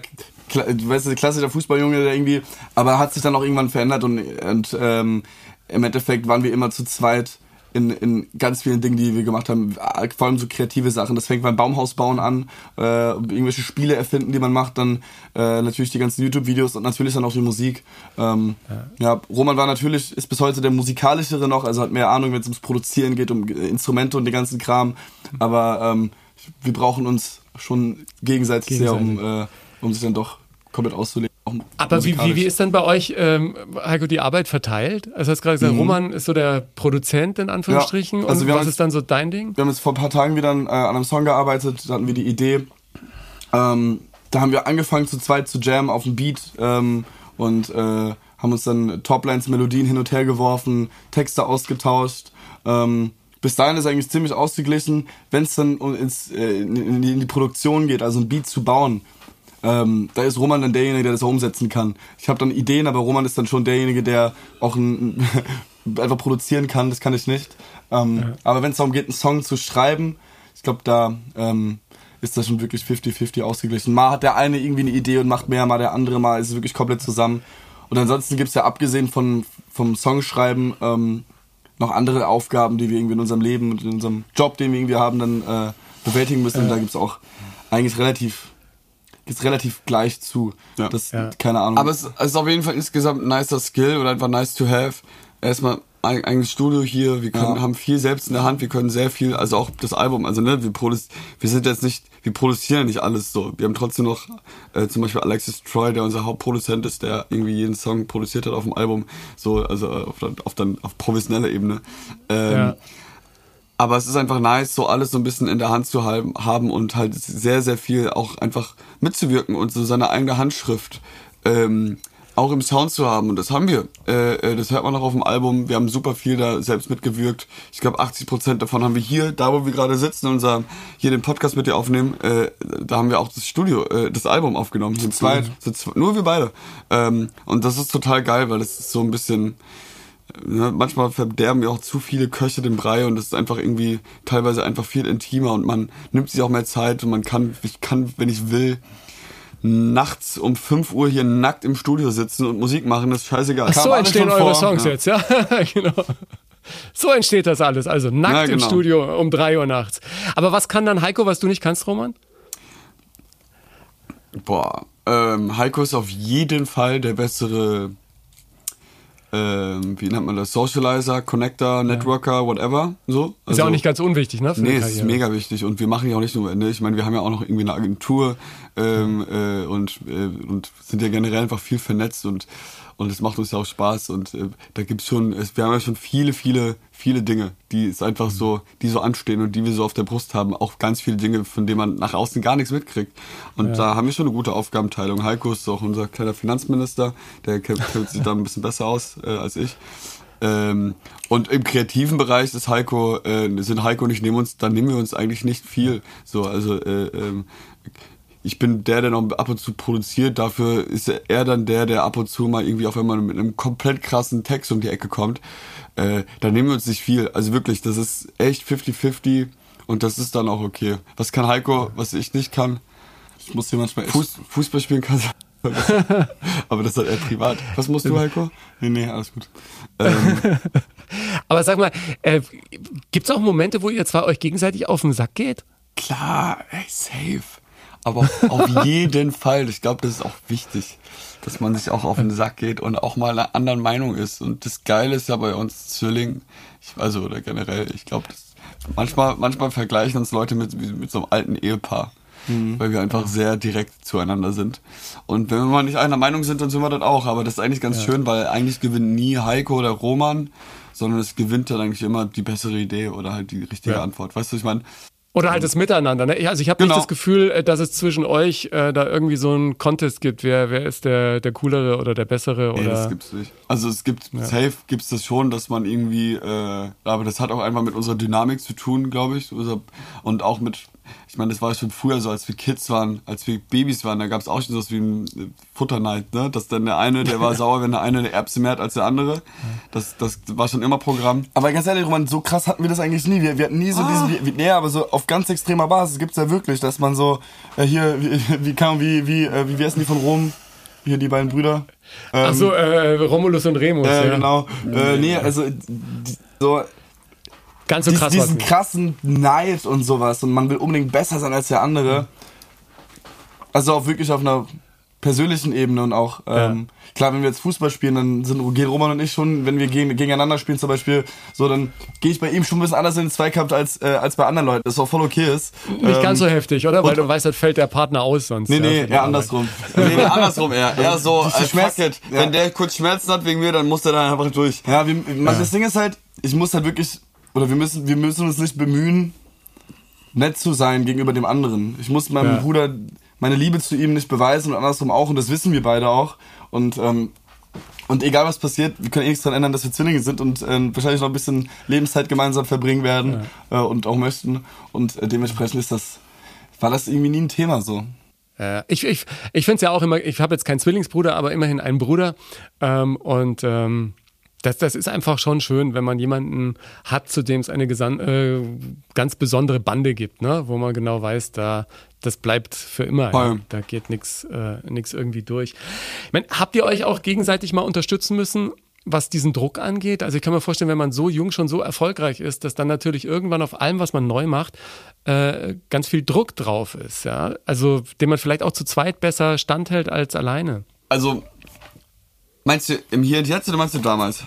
du weißt, der klassischer Fußballjunge, der irgendwie, aber hat sich dann auch irgendwann verändert und, und ähm, im Endeffekt waren wir immer zu zweit in, in ganz vielen Dingen, die wir gemacht haben, vor allem so kreative Sachen. Das fängt beim Baumhaus bauen an, äh, irgendwelche Spiele erfinden, die man macht, dann äh, natürlich die ganzen YouTube-Videos und natürlich dann auch die Musik. Ähm, ja. Roman war natürlich, ist bis heute der musikalischere noch, also hat mehr Ahnung, wenn es ums Produzieren geht, um Instrumente und den ganzen Kram. Aber ähm, wir brauchen uns schon gegenseitig, sehr, um, äh, um sich dann doch komplett auszulegen. Aber wie, wie, wie ist dann bei euch, ähm, Heiko, die Arbeit verteilt? Also du hast gerade gesagt, Roman ist so der Produzent in Anführungsstrichen. Ja, also und wir haben was jetzt- ist dann so dein Ding? Wir haben jetzt vor ein paar Tagen wieder an, äh, an einem Song gearbeitet, da hatten wir die Idee. Ähm, da haben wir angefangen zu zweit zu jammen auf dem Beat ähm, und äh, haben uns dann Toplines, Melodien hin und her geworfen, Texte ausgetauscht. Ähm, bis dahin ist eigentlich ziemlich ausgeglichen. Wenn es dann ins, äh, in die Produktion geht, also ein Beat zu bauen, ähm, da ist Roman dann derjenige, der das auch umsetzen kann. Ich habe dann Ideen, aber Roman ist dann schon derjenige, der auch ein, einfach produzieren kann. Das kann ich nicht. Ähm, Aber wenn es darum geht, einen Song zu schreiben, ich glaube, da ähm, ist das schon wirklich 50-50 ausgeglichen. Mal hat der eine irgendwie eine Idee und macht mehr, mal der andere, mal ist es wirklich komplett zusammen. Und ansonsten gibt's ja abgesehen von, vom Songschreiben ähm, noch andere Aufgaben, die wir irgendwie in unserem Leben und in unserem Job, den wir irgendwie haben, dann äh, bewältigen müssen. Und da gibt's auch eigentlich relativ geht's relativ gleich zu. Ja. Das, Ja. keine Ahnung. Aber es es ist auf jeden Fall insgesamt ein nicer Skill oder einfach nice to have. Erstmal ein eigenes Studio hier, wir können, Ja. haben viel selbst in der Hand, wir können sehr viel, also auch das Album, also ne, wir produzieren, wir sind jetzt nicht, wir produzieren nicht alles so. Wir haben trotzdem noch äh, zum Beispiel Alexis Troy, der unser Hauptproduzent ist, der irgendwie jeden Song produziert hat auf dem Album, so, also äh, auf, dann- auf, dann, auf professioneller Ebene. Ähm, Ja. Aber es ist einfach nice, so alles so ein bisschen in der Hand zu haben, und halt sehr, sehr viel auch einfach mitzuwirken und so seine eigene Handschrift ähm, auch im Sound zu haben. Und das haben wir. Äh, äh, das hört man auch auf dem Album. Wir haben super viel da selbst mitgewirkt. Ich glaube, 80 Prozent davon haben wir hier, da wo wir gerade sitzen, unser hier den Podcast mit dir aufnehmen. Äh, da haben wir auch das Studio, äh, das Album aufgenommen. Zu zweit. Zu zwe- nur wir beide. Ähm, und das ist total geil, weil es ist so ein bisschen manchmal verderben wir auch zu viele Köche den Brei und es ist einfach irgendwie teilweise einfach viel intimer und man nimmt sich auch mehr Zeit und man kann, ich kann, wenn ich will, nachts um 5 Uhr hier nackt im Studio sitzen und Musik machen, das ist scheißegal. Ach so entstehen eure Songs ja. jetzt, ja, genau. So entsteht das alles, also nackt Ja, im genau. Studio um drei Uhr nachts. Aber was kann dann Heiko, was du nicht kannst, Roman? Boah, ähm, Heiko ist auf jeden Fall der bessere ähm, wie nennt man das, Socializer, Connector, Networker, whatever. So. Ist ja auch nicht ganz unwichtig, ne? Nee, es ist mega wichtig und wir machen ja auch nicht nur, ne? ich meine, wir haben ja auch noch irgendwie eine Agentur ähm, äh, und, äh, und sind ja generell einfach viel vernetzt und und es macht uns ja auch Spaß und äh, da gibt's schon, es, wir haben ja schon viele, viele, viele Dinge, die es einfach so, die so anstehen und die wir so auf der Brust haben, auch ganz viele Dinge, von denen man nach außen gar nichts mitkriegt. Und da haben wir schon eine gute Aufgabenteilung. Heiko ist auch unser kleiner Finanzminister, der kennt, kennt sich da ein bisschen besser aus äh, als ich. Ähm, und im kreativen Bereich ist Heiko, äh, sind Heiko und ich nehmen uns, da nehmen wir uns eigentlich nicht viel. So, also äh, ähm, ich bin der, der noch ab und zu produziert. Dafür ist er dann der, der ab und zu mal irgendwie auf einmal mit einem komplett krassen Text um die Ecke kommt. Äh, da nehmen wir uns nicht viel. Also wirklich, das ist echt 50-50 und das ist dann auch okay. Was kann Heiko, was ich nicht kann? Ich muss hier manchmal. Fuß, Fußball spielen kann. Aber das ist halt eher privat. Was musst du, Heiko? Nee, nee, alles gut. Ähm, Aber sag mal, äh, gibt es auch Momente, wo ihr zwei euch gegenseitig auf den Sack geht? Klar, ey, safe. Aber auf, jeden Fall. Ich glaube, das ist auch wichtig, dass man sich auch auf den Sack geht und auch mal einer anderen Meinung ist. Und das Geile ist ja bei uns Zwillingen, ich, also oder generell, ich glaube, manchmal, manchmal vergleichen uns Leute mit, mit so einem alten Ehepaar. Weil wir einfach sehr direkt zueinander sind. Und wenn wir mal nicht einer Meinung sind, dann sind wir das auch. Aber das ist eigentlich ganz schön, weil eigentlich gewinnt nie Heiko oder Roman, sondern es gewinnt dann eigentlich immer die bessere Idee oder halt die richtige Ja. Antwort. Weißt du, ich meine, Oder halt das Miteinander. Ne? Ja, Also ich habe Genau. nicht das Gefühl, äh, dass es zwischen euch äh, da irgendwie so einen Contest gibt. Wer, wer ist der, der coolere oder der bessere? Nee, Oder das gibt's nicht. Also es gibt, safe gibt's das schon, dass man irgendwie, äh, aber das hat auch einfach mit unserer Dynamik zu tun, glaube ich. Unser- Und auch mit, ich meine, das war schon früher so, als wir Kids waren, als wir Babys waren, da gab's auch schon sowas wie ein äh, Futterneid, ne? Dass dann der eine, der war sauer, wenn der eine eine Erbse mehr hat als der andere. Das, das war schon immer Programm. Aber ganz ehrlich, Roman, so krass hatten wir das eigentlich nie. Wir, wir hatten nie so Ah. diesen, wie, nee, aber so auf ganz extremer Basis gibt's ja wirklich, dass man so, äh, hier, wie, wie kam, wie, wie, äh, wie, wie heißen die von Rom? Hier, die beiden Brüder. Ähm, Ach so, äh, Romulus und Remus. äh, ja. genau. Äh, nee, also, die, so, Ganz so dies, krass diesen krassen Neid und sowas und man will unbedingt besser sein als der andere. Also auch wirklich auf einer persönlichen Ebene und auch, ähm, klar, wenn wir jetzt Fußball spielen, dann sind gehen Roman und ich schon, wenn wir gegen, gegeneinander spielen zum Beispiel, so, dann gehe ich bei ihm schon ein bisschen anders in den Zweikampf als, äh, als bei anderen Leuten, das auch voll okay ist. Nicht ganz so Ähm, heftig, oder? Weil du weißt, das fällt der Partner aus sonst. Nee, ja, nee, die eher andersrum. Nee, nee, andersrum eher. Eher so, Diese äh, Schmerz- ja. Wenn der kurz Schmerzen hat wegen mir, dann muss der dann einfach durch. Ja, wir, man, das Ding ist halt, ich muss halt wirklich, oder wir müssen, wir müssen uns nicht bemühen, nett zu sein gegenüber dem anderen. Ich muss meinem Ja. Bruder meine Liebe zu ihm nicht beweisen und andersrum auch und das wissen wir beide auch. Und, ähm, und egal was passiert, wir können eh nichts daran ändern, dass wir Zwillinge sind und äh, wahrscheinlich noch ein bisschen Lebenszeit gemeinsam verbringen werden äh, und auch möchten. Und äh, dementsprechend ist das, war das irgendwie nie ein Thema so. Ja, ich ich, ich finde es ja auch immer, ich habe jetzt keinen Zwillingsbruder, aber immerhin einen Bruder. Ähm, und ähm, das, das ist einfach schon schön, wenn man jemanden hat, zu dem es eine gesan äh, ganz besondere Bande gibt, ne? wo man genau weiß, da das bleibt für immer. Ja. Da geht nichts äh, nix irgendwie durch. Ich mein, habt ihr euch auch gegenseitig mal unterstützen müssen? Was diesen Druck angeht, also ich kann mir vorstellen, wenn man so jung schon so erfolgreich ist, dass dann natürlich irgendwann auf allem, was man neu macht, äh, ganz viel Druck drauf ist, ja. Also den man vielleicht auch zu zweit besser standhält als alleine. Also, meinst du im Hier und Jetzt oder meinst du damals?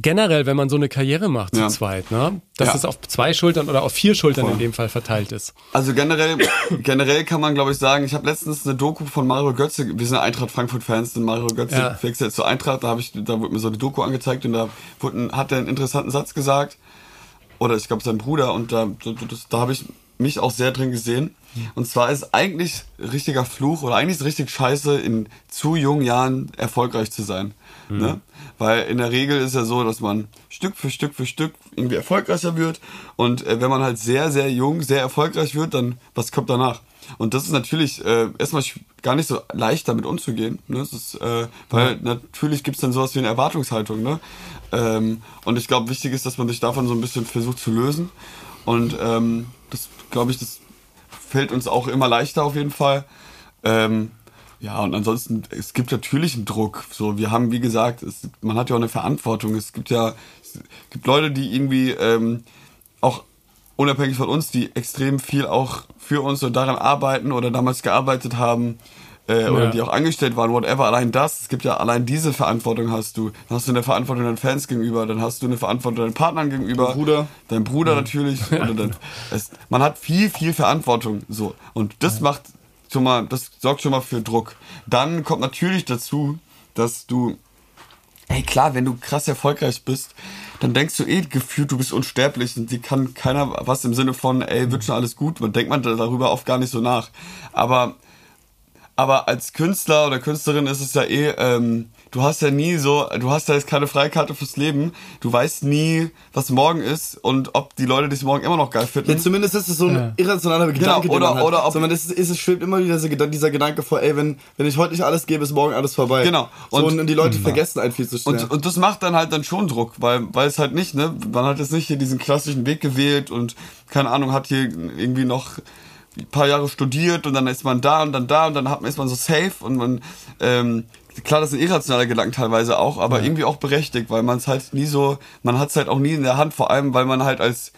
Generell, wenn man so eine Karriere macht Ja. zu zweit, ne? Dass Ja. das auf zwei Schultern oder auf vier Schultern in dem Fall verteilt ist. Also generell, generell kann man glaube ich sagen, ich habe letztens eine Doku von Mario Götze, wir sind Eintracht Frankfurt Fans, sind Mario Götze Ja. wechselt zur Eintracht, da habe ich, da wurde mir so eine Doku angezeigt und da wurde, hat er einen interessanten Satz gesagt, oder ich glaube sein Bruder und da, das, da habe ich mich auch sehr drin gesehen. Und zwar ist eigentlich richtiger Fluch oder eigentlich ist richtig scheiße, in zu jungen Jahren erfolgreich zu sein. Ne? Weil in der Regel ist ja so, dass man Stück für Stück für Stück irgendwie erfolgreicher wird. Und äh, wenn man halt sehr, sehr jung, sehr erfolgreich wird, dann was kommt danach? Und das ist natürlich äh, erstmal gar nicht so leicht damit umzugehen. Ne? Ist, äh, weil natürlich gibt's dann sowas wie eine Erwartungshaltung. Ne? Ähm, und ich glaube, wichtig ist, dass man sich davon so ein bisschen versucht zu lösen. Und ähm, glaube ich, das fällt uns auch immer leichter auf jeden Fall. Ähm, ja, und ansonsten, es gibt natürlich einen Druck. So, wir haben, wie gesagt, es, man hat ja auch eine Verantwortung. Es gibt ja, es gibt Leute, die irgendwie ähm, auch unabhängig von uns, die extrem viel auch für uns und daran arbeiten oder damals gearbeitet haben, äh, oder Ja. die auch angestellt waren, whatever, allein das, es gibt ja allein diese Verantwortung hast du. Dann hast du eine Verantwortung deinen Fans gegenüber, dann hast du eine Verantwortung deinen Partnern gegenüber. Dein Bruder. Dein Bruder natürlich. Oder dein, es, man hat viel, viel Verantwortung. So. Und das macht schon mal, das sorgt schon mal für Druck. Dann kommt natürlich dazu, dass du Ey, klar, wenn du krass erfolgreich bist, dann denkst du eh gefühlt, du bist unsterblich und die kann keiner was im Sinne von, ey, wird schon alles gut. Man denkt man darüber oft gar nicht so nach. Aber, aber als Künstler oder Künstlerin ist es ja eh, ähm, du hast ja nie so, du hast ja jetzt keine Freikarte fürs Leben. Du weißt nie, was morgen ist und ob die Leute dich morgen immer noch geil finden. Ja, zumindest ist es so ein irrationaler Gedanke, den oder- man hat. oder ob- Sondern es, ist, es schwebt immer wieder dieser, Gedan- dieser Gedanke vor, ey, wenn, wenn ich heute nicht alles gebe, ist morgen alles vorbei. Genau. So, Und- und, die Leute vergessen einen viel zu schnell. Und, und das macht dann halt dann schon Druck, weil, weil es halt nicht, ne, man hat jetzt nicht hier diesen klassischen Weg gewählt und keine Ahnung, hat hier irgendwie noch ein paar Jahre studiert und dann ist man da und dann da und dann hat man, ist man so safe und man, ähm, klar, das ist ein irrationaler Gedanke teilweise auch, aber irgendwie auch berechtigt, weil man es halt nie so, man hat es halt auch nie in der Hand, vor allem, weil man halt als,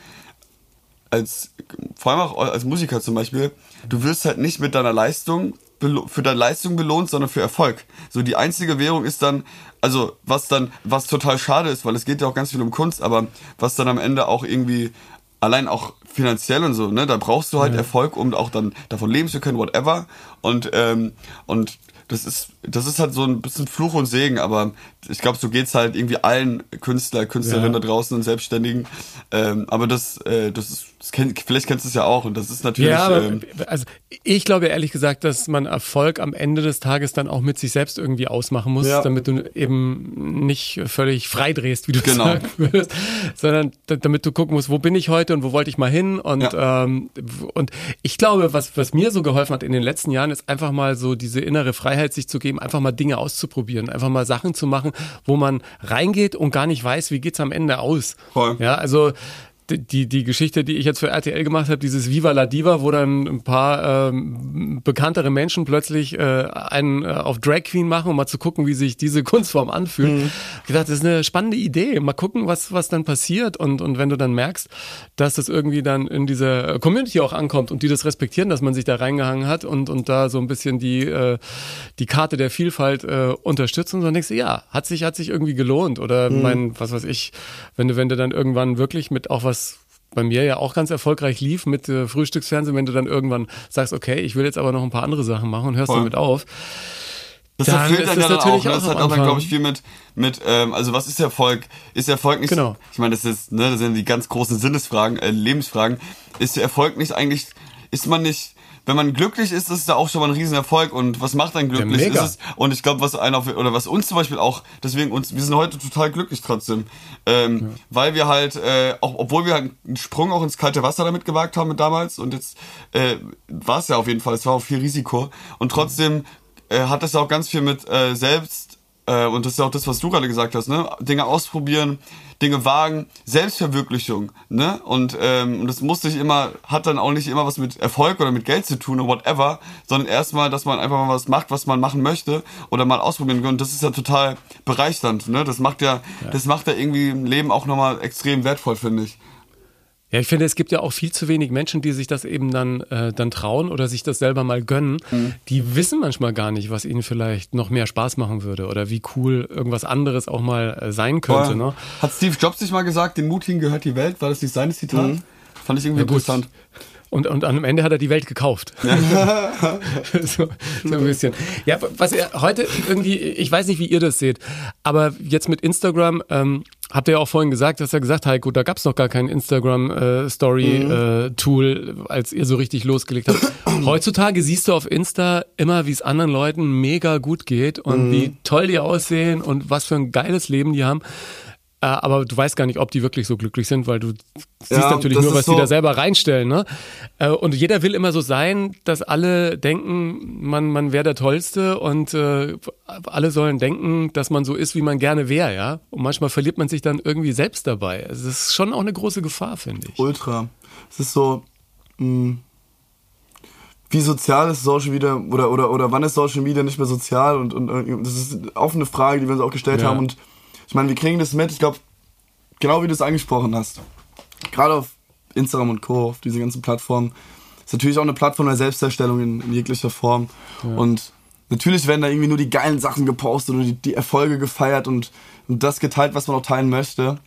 als, vor allem auch als Musiker zum Beispiel, du wirst halt nicht mit deiner Leistung für deine Leistung belohnt, sondern für Erfolg. So die einzige Währung ist dann, also was dann, was total schade ist, weil es geht ja auch ganz viel um Kunst, aber was dann am Ende auch irgendwie allein auch finanziell und so, ne, da brauchst du halt Erfolg, um auch dann davon leben zu können, whatever. Und ähm, und das ist das ist halt so ein bisschen Fluch und Segen, aber ich glaube, so geht's halt irgendwie allen Künstler, Künstlerinnen Ja. da draußen und Selbstständigen. Ähm, aber das, äh, das ist, das kenn, vielleicht kennst du es ja auch und das ist natürlich. Ja, aber ähm, also ich glaube ehrlich gesagt, dass man Erfolg am Ende des Tages dann auch mit sich selbst irgendwie ausmachen muss, Ja. damit du eben nicht völlig frei drehst, wie du Genau. sagen würdest, sondern da- damit du gucken musst, wo bin ich heute und wo wollte ich mal hin und ähm, und ich glaube, was was mir so geholfen hat in den letzten Jahren, ist einfach mal so diese innere Freiheit sich zu geben, einfach mal Dinge auszuprobieren, einfach mal Sachen zu machen, wo man reingeht und gar nicht weiß, wie geht's am Ende aus. Voll. Ja, also die- die, Geschichte, die ich jetzt für RTL gemacht habe, dieses Viva la Diva, wo dann ein paar ähm, bekanntere Menschen plötzlich äh, einen äh, auf Drag Queen machen, um mal zu gucken, wie sich diese Kunstform anfühlt. Mhm. Ich gedacht, das ist eine spannende Idee. Mal gucken, was, was dann passiert. Und, und wenn du dann merkst, dass das irgendwie dann in dieser Community auch ankommt und die das respektieren, dass man sich da reingehangen hat und, und da so ein bisschen die, äh, die Karte der Vielfalt äh, unterstützt und dann denkst du, ja, hat sich, hat sich irgendwie gelohnt. Oder mein, was weiß ich, wenn du, wenn du dann irgendwann wirklich mit auch was bei mir ja auch ganz erfolgreich lief mit äh, Frühstücksfernsehen, wenn du dann irgendwann sagst, okay, ich will jetzt aber noch ein paar andere Sachen machen und hörst Voll. damit auf. Das Dann erfüllt es ja dann auch. natürlich Ne? auch Das hat auch dann, glaube ich, viel mit, mit ähm, also was ist Erfolg? Ist Erfolg nicht, Genau. ich meine, das ist, ne, das sind die ganz großen Sinnesfragen, äh, Lebensfragen. Ist der Erfolg nicht eigentlich, ist man nicht, wenn man glücklich ist, ist es ja auch schon mal ein Riesenerfolg. Und was macht einen glücklich? ist es, und ich glaube, was einer oder was uns zum Beispiel auch, deswegen uns, wir sind heute total glücklich trotzdem, ähm, weil wir halt, äh, auch, obwohl wir halt einen Sprung auch ins kalte Wasser damit gewagt haben damals und jetzt äh, war es ja auf jeden Fall, es war auch viel Risiko und trotzdem äh, hat das ja auch ganz viel mit äh, selbst äh, und das ist ja auch das, was du gerade gesagt hast, ne? Dinge ausprobieren, Dinge wagen, Selbstverwirklichung, ne? Und, ähm, und das muss nicht immer, hat dann auch nicht immer was mit Erfolg oder mit Geld zu tun oder whatever, sondern erstmal, dass man einfach mal was macht, was man machen möchte oder mal ausprobieren kann. Und das ist ja total bereichernd, ne? Das macht ja, das macht ja irgendwie im Leben auch nochmal extrem wertvoll, finde ich. Ja, ich finde, es gibt ja auch viel zu wenig Menschen, die sich das eben dann, äh, dann trauen oder sich das selber mal gönnen. Mhm. Die wissen manchmal gar nicht, was ihnen vielleicht noch mehr Spaß machen würde oder wie cool irgendwas anderes auch mal äh, sein könnte. Ne? Hat Steve Jobs sich mal gesagt, den Mutigen gehört die Welt? War das nicht sein Zitat? Fand ich irgendwie Ja, gut. interessant. Und, und am Ende hat er die Welt gekauft. so, so ein bisschen. Ja, was er heute irgendwie, ich weiß nicht, wie ihr das seht, aber jetzt mit Instagram, ähm, habt ihr ja auch vorhin gesagt, hast ja gesagt, Heiko, da gab's noch gar kein Instagram-Story-Tool, als ihr so richtig losgelegt habt. Heutzutage siehst du auf Insta immer, wie es anderen Leuten mega gut geht und wie toll die aussehen und was für ein geiles Leben die haben. Äh, aber du weißt gar nicht, ob die wirklich so glücklich sind, weil du siehst Ja, natürlich nur, was die so- da selber reinstellen. Ne? Äh, Und jeder will immer so sein, dass alle denken, man, man wäre der Tollste und äh, alle sollen denken, dass man so ist, wie man gerne wäre. Ja? Und manchmal verliert man sich dann irgendwie selbst dabei. Also das ist schon auch eine große Gefahr, finde ich. Ultra. Es ist so, mh, wie sozial ist Social Media oder, oder, oder wann ist Social Media nicht mehr sozial? Und, und, und das ist auch eine Frage, die wir uns auch gestellt Ja. haben. Und ich meine, wir kriegen das mit, ich glaube, genau wie du es angesprochen hast. Gerade auf Instagram und Co., auf diese ganzen Plattformen, ist natürlich auch eine Plattform der Selbstdarstellung in, in jeglicher Form. Und natürlich werden da irgendwie nur die geilen Sachen gepostet und die, die Erfolge gefeiert und, und das geteilt, was man auch teilen möchte.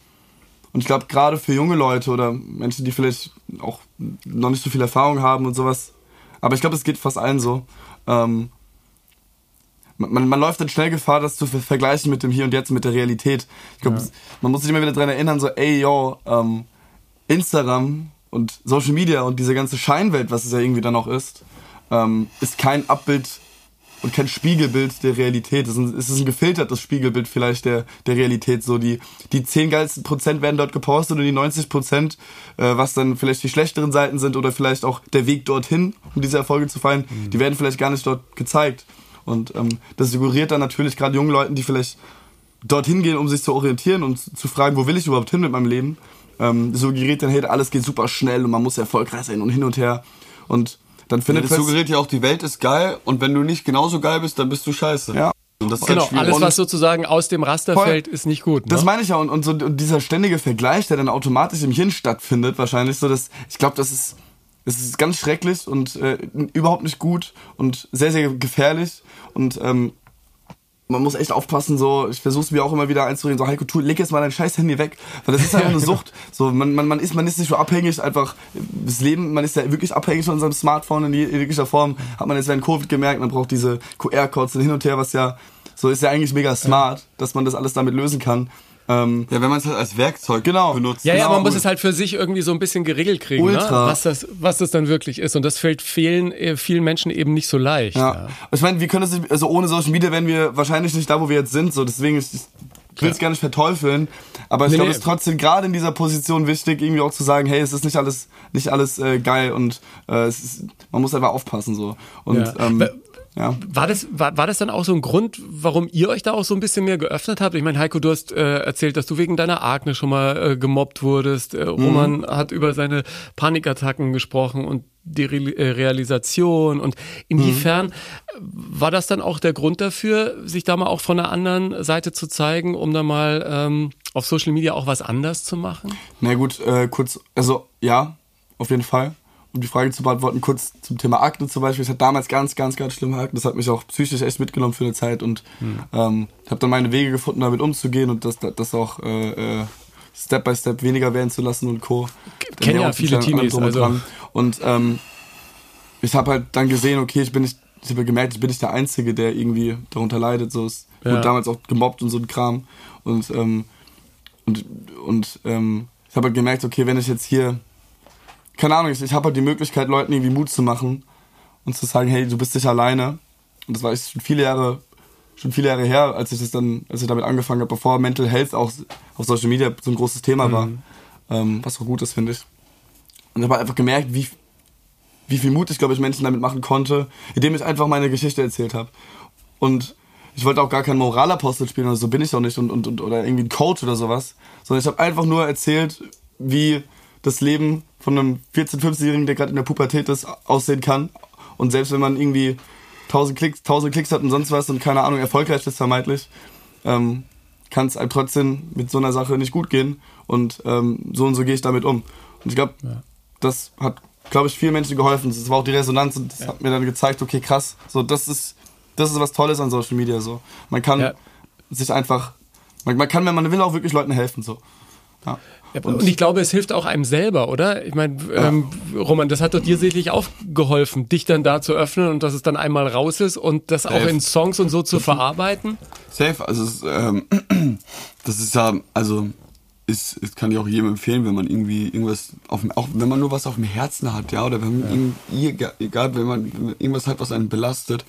Und ich glaube, gerade für junge Leute oder Menschen, die vielleicht auch noch nicht so viel Erfahrung haben und sowas, aber ich glaube, es geht fast allen so. Ähm, man, man läuft dann schnell Gefahr, das zu ver vergleichen mit dem Hier und Jetzt, mit der Realität. Ich glaube, ja. man muss sich immer wieder daran erinnern, so, ey, yo, ähm, Instagram und Social Media und diese ganze Scheinwelt, was es ja irgendwie dann auch ist, ähm, ist kein Abbild und kein Spiegelbild der Realität. Es ist, ein, ein gefiltertes Spiegelbild vielleicht der, der Realität. So die, die 10 geilsten Prozent werden dort gepostet und die 90 Prozent, äh, was dann vielleicht die schlechteren Seiten sind oder vielleicht auch der Weg dorthin, um diese Erfolge zu feiern, mhm. die werden vielleicht gar nicht dort gezeigt. Und ähm, das suggeriert dann natürlich gerade jungen Leuten, die vielleicht dorthin gehen, um sich zu orientieren und zu fragen, wo will ich überhaupt hin mit meinem Leben, ähm, suggeriert dann, hey, alles geht super schnell und man muss erfolgreich sein und hin und her. Und dann findet ja, das suggeriert ja auch, die Welt ist geil und wenn du nicht genauso geil bist, dann bist du scheiße. Ja. genau, alles, was sozusagen aus dem Raster voll, fällt, ist nicht gut. Ne? Das meine ich ja. Und, und so und dieser ständige Vergleich, der dann automatisch im Hirn stattfindet, wahrscheinlich so, dass ich glaube, das ist, das ist ganz schrecklich und äh, überhaupt nicht gut und sehr, sehr gefährlich. Und ähm, man muss echt aufpassen, so, ich versuche es mir auch immer wieder einzureden, so, Heiko, tu, leg jetzt mal dein scheiß Handy weg, weil das ist einfach eine. Sucht. So, man, man, man, ist, man ist nicht so abhängig, einfach, das Leben, man ist ja wirklich abhängig von unserem Smartphone in jeglicher Form, hat man jetzt während Covid gemerkt, man braucht diese QR-Codes hin und her, was ja, so ist ja eigentlich mega smart, dass man das alles damit lösen kann. Ähm, ja, wenn man es halt als Werkzeug genau. benutzt. Ja, ja, genau. man muss es halt für sich irgendwie so ein bisschen geregelt kriegen, ne? was, das, was das dann wirklich ist. Und das fällt vielen, äh, vielen Menschen eben nicht so leicht. Ja. ja. Ich meine, wir können das, also ohne Social Media wären wir wahrscheinlich nicht da, wo wir jetzt sind. So, deswegen ist, ich will es gar nicht verteufeln, aber ich nee, glaube, es ist trotzdem gerade in dieser Position wichtig, irgendwie auch zu sagen, hey, es ist nicht alles, nicht alles äh, geil und äh, es ist, man muss einfach aufpassen so. Und ja. ähm, ja. War, das, war, war das dann auch so ein Grund, warum ihr euch da auch so ein bisschen mehr geöffnet habt? Ich meine, Heiko, du hast äh, erzählt, dass du wegen deiner Akne schon mal äh, gemobbt wurdest. Äh, Roman mhm. hat über seine Panikattacken gesprochen und die Re äh, Realisation. Und inwiefern mhm. war das dann auch der Grund dafür, sich da mal auch von der anderen Seite zu zeigen, um da mal ähm, auf Social Media auch was anders zu machen? Na gut, äh, kurz, also ja, auf jeden Fall um die Frage zu beantworten, kurz zum Thema Akne zum Beispiel. Ich hatte damals ganz, ganz, ganz schlimme Akne. Das hat mich auch psychisch echt mitgenommen für eine Zeit und mhm. ähm, habe dann meine Wege gefunden, damit umzugehen und das, das auch äh, äh, Step by Step weniger werden zu lassen und Co. Kennen ja viele Teenies. Also. Und ähm, ich habe halt dann gesehen, okay, ich bin nicht, ich habe gemerkt, ich bin nicht der Einzige, der irgendwie darunter leidet. So, es ja. wurde damals auch gemobbt und so ein Kram. Und, ähm, und, und ähm, ich habe halt gemerkt, okay, wenn ich jetzt hier keine Ahnung, ich, ich habe halt die Möglichkeit, Leuten irgendwie Mut zu machen und zu sagen, hey, du bist nicht alleine. Und das war schon viele Jahre, schon viele Jahre her, als ich das dann, als ich damit angefangen habe, bevor Mental Health auch auf Social Media so ein großes Thema war. Mhm. Ähm, was auch gut ist, finde ich. Und ich habe einfach gemerkt, wie, wie viel Mut ich, glaube ich, Menschen damit machen konnte, indem ich einfach meine Geschichte erzählt habe. Und ich wollte auch gar keinen Moralapostel spielen, oder so bin ich auch nicht, und, und, und, oder irgendwie ein Coach oder sowas, sondern ich habe einfach nur erzählt, wie das Leben von einem 14-, 15-Jährigen, der gerade in der Pubertät ist, aussehen kann. Und selbst wenn man irgendwie 1000 Klicks, 1000 Klicks hat und sonst was und keine Ahnung, erfolgreich ist vermeintlich, ähm, kann es einem trotzdem mit so einer Sache nicht gut gehen. Und ähm, so und so gehe ich damit um. Und ich glaube, ja. das hat, glaube ich, vielen Menschen geholfen. Das war auch die Resonanz und das ja. hat mir dann gezeigt, okay, krass, so das ist, das ist was Tolles an Social Media. So. Man kann ja. sich einfach, man, man kann, wenn man will, auch wirklich Leuten helfen. So. Ja. Und, und, ich glaube, es hilft auch einem selber, oder? Ich meine, ähm, Roman, das hat doch dir sicherlich auch geholfen, dich dann da zu öffnen und dass es dann einmal raus ist und das Safe. auch in Songs und so zu verarbeiten. Safe, also es, ähm, das ist ja, also ist, ist, kann ich auch jedem empfehlen, wenn man irgendwie irgendwas auf auch wenn man nur was auf dem Herzen hat, ja, oder wenn man ja. egal, wenn man irgendwas hat, was einen belastet,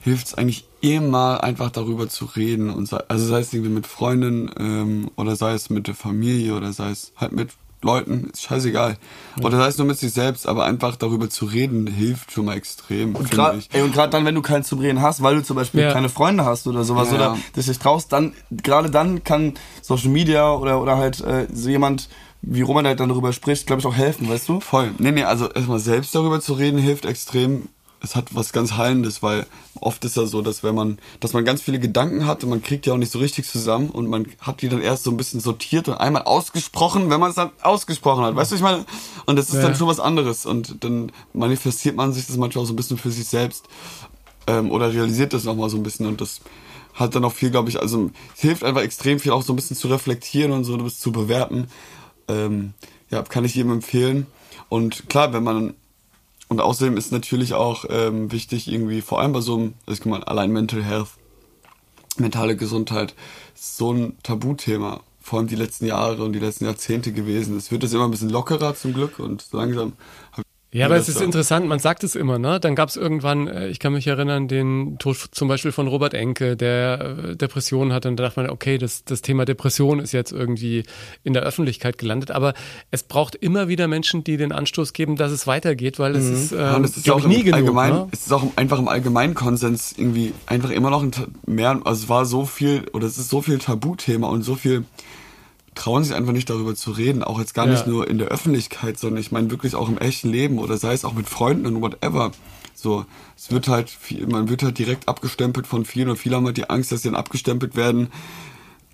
hilft es eigentlich immer einfach darüber zu reden und sei, also sei es irgendwie mit Freunden ähm, oder sei es mit der Familie oder sei es halt mit Leuten, ist scheißegal. Ja. Oder sei es nur mit sich selbst, aber einfach darüber zu reden, hilft schon mal extrem. Und gerade dann, wenn du keinen zum Reden hast, weil du zum Beispiel ja. keine Freunde hast oder sowas ja, oder dich nicht traust, dann, gerade dann kann Social Media oder, oder halt äh, so jemand wie Roman halt dann darüber spricht, glaube ich, auch helfen, weißt du? Voll. Nee, nee, also erstmal selbst darüber zu reden hilft extrem es hat was ganz Heilendes, weil oft ist ja so, dass wenn man, dass man ganz viele Gedanken hat und man kriegt die auch nicht so richtig zusammen und man hat die dann erst so ein bisschen sortiert und einmal ausgesprochen, wenn man es dann ausgesprochen hat. Weißt du, ich meine, und das ist ja. dann schon was anderes und dann manifestiert man sich das manchmal auch so ein bisschen für sich selbst. ähm, oder realisiert das nochmal so ein bisschen und das hat dann auch viel, glaube ich, also es hilft einfach extrem viel auch so ein bisschen zu reflektieren und so ein bisschen zu bewerten. Ähm, ja, kann ich jedem empfehlen. Und klar, wenn man und außerdem ist natürlich auch ähm, wichtig, irgendwie, vor allem bei so einem, also ich meine, allein Mental Health, mentale Gesundheit, so ein Tabuthema, vor allem die letzten Jahre und die letzten Jahrzehnte gewesen. Es wird jetzt immer ein bisschen lockerer zum Glück und langsam ja, aber es ist interessant, man sagt es immer, ne? Dann gab es irgendwann, äh, ich kann mich erinnern, den Tod zum Beispiel von Robert Enke, der äh, Depressionen hatte. Und da dachte man, okay, das, das Thema Depression ist jetzt irgendwie in der Öffentlichkeit gelandet. Aber es braucht immer wieder Menschen, die den Anstoß geben, dass es weitergeht, weil es mhm. ist, äh, ja, und es ist auch nie genug. Allgemein, ne? Es ist auch einfach im Allgemeinkonsens irgendwie einfach immer noch ein mehr, also es war so viel, oder es ist so viel Tabuthema und so viel trauen sich einfach nicht darüber zu reden, auch jetzt gar ja. nicht nur in der Öffentlichkeit, sondern ich meine wirklich auch im echten Leben oder sei es auch mit Freunden und whatever. So, es wird halt, man wird halt direkt abgestempelt von vielen und viele haben halt die Angst, dass sie dann abgestempelt werden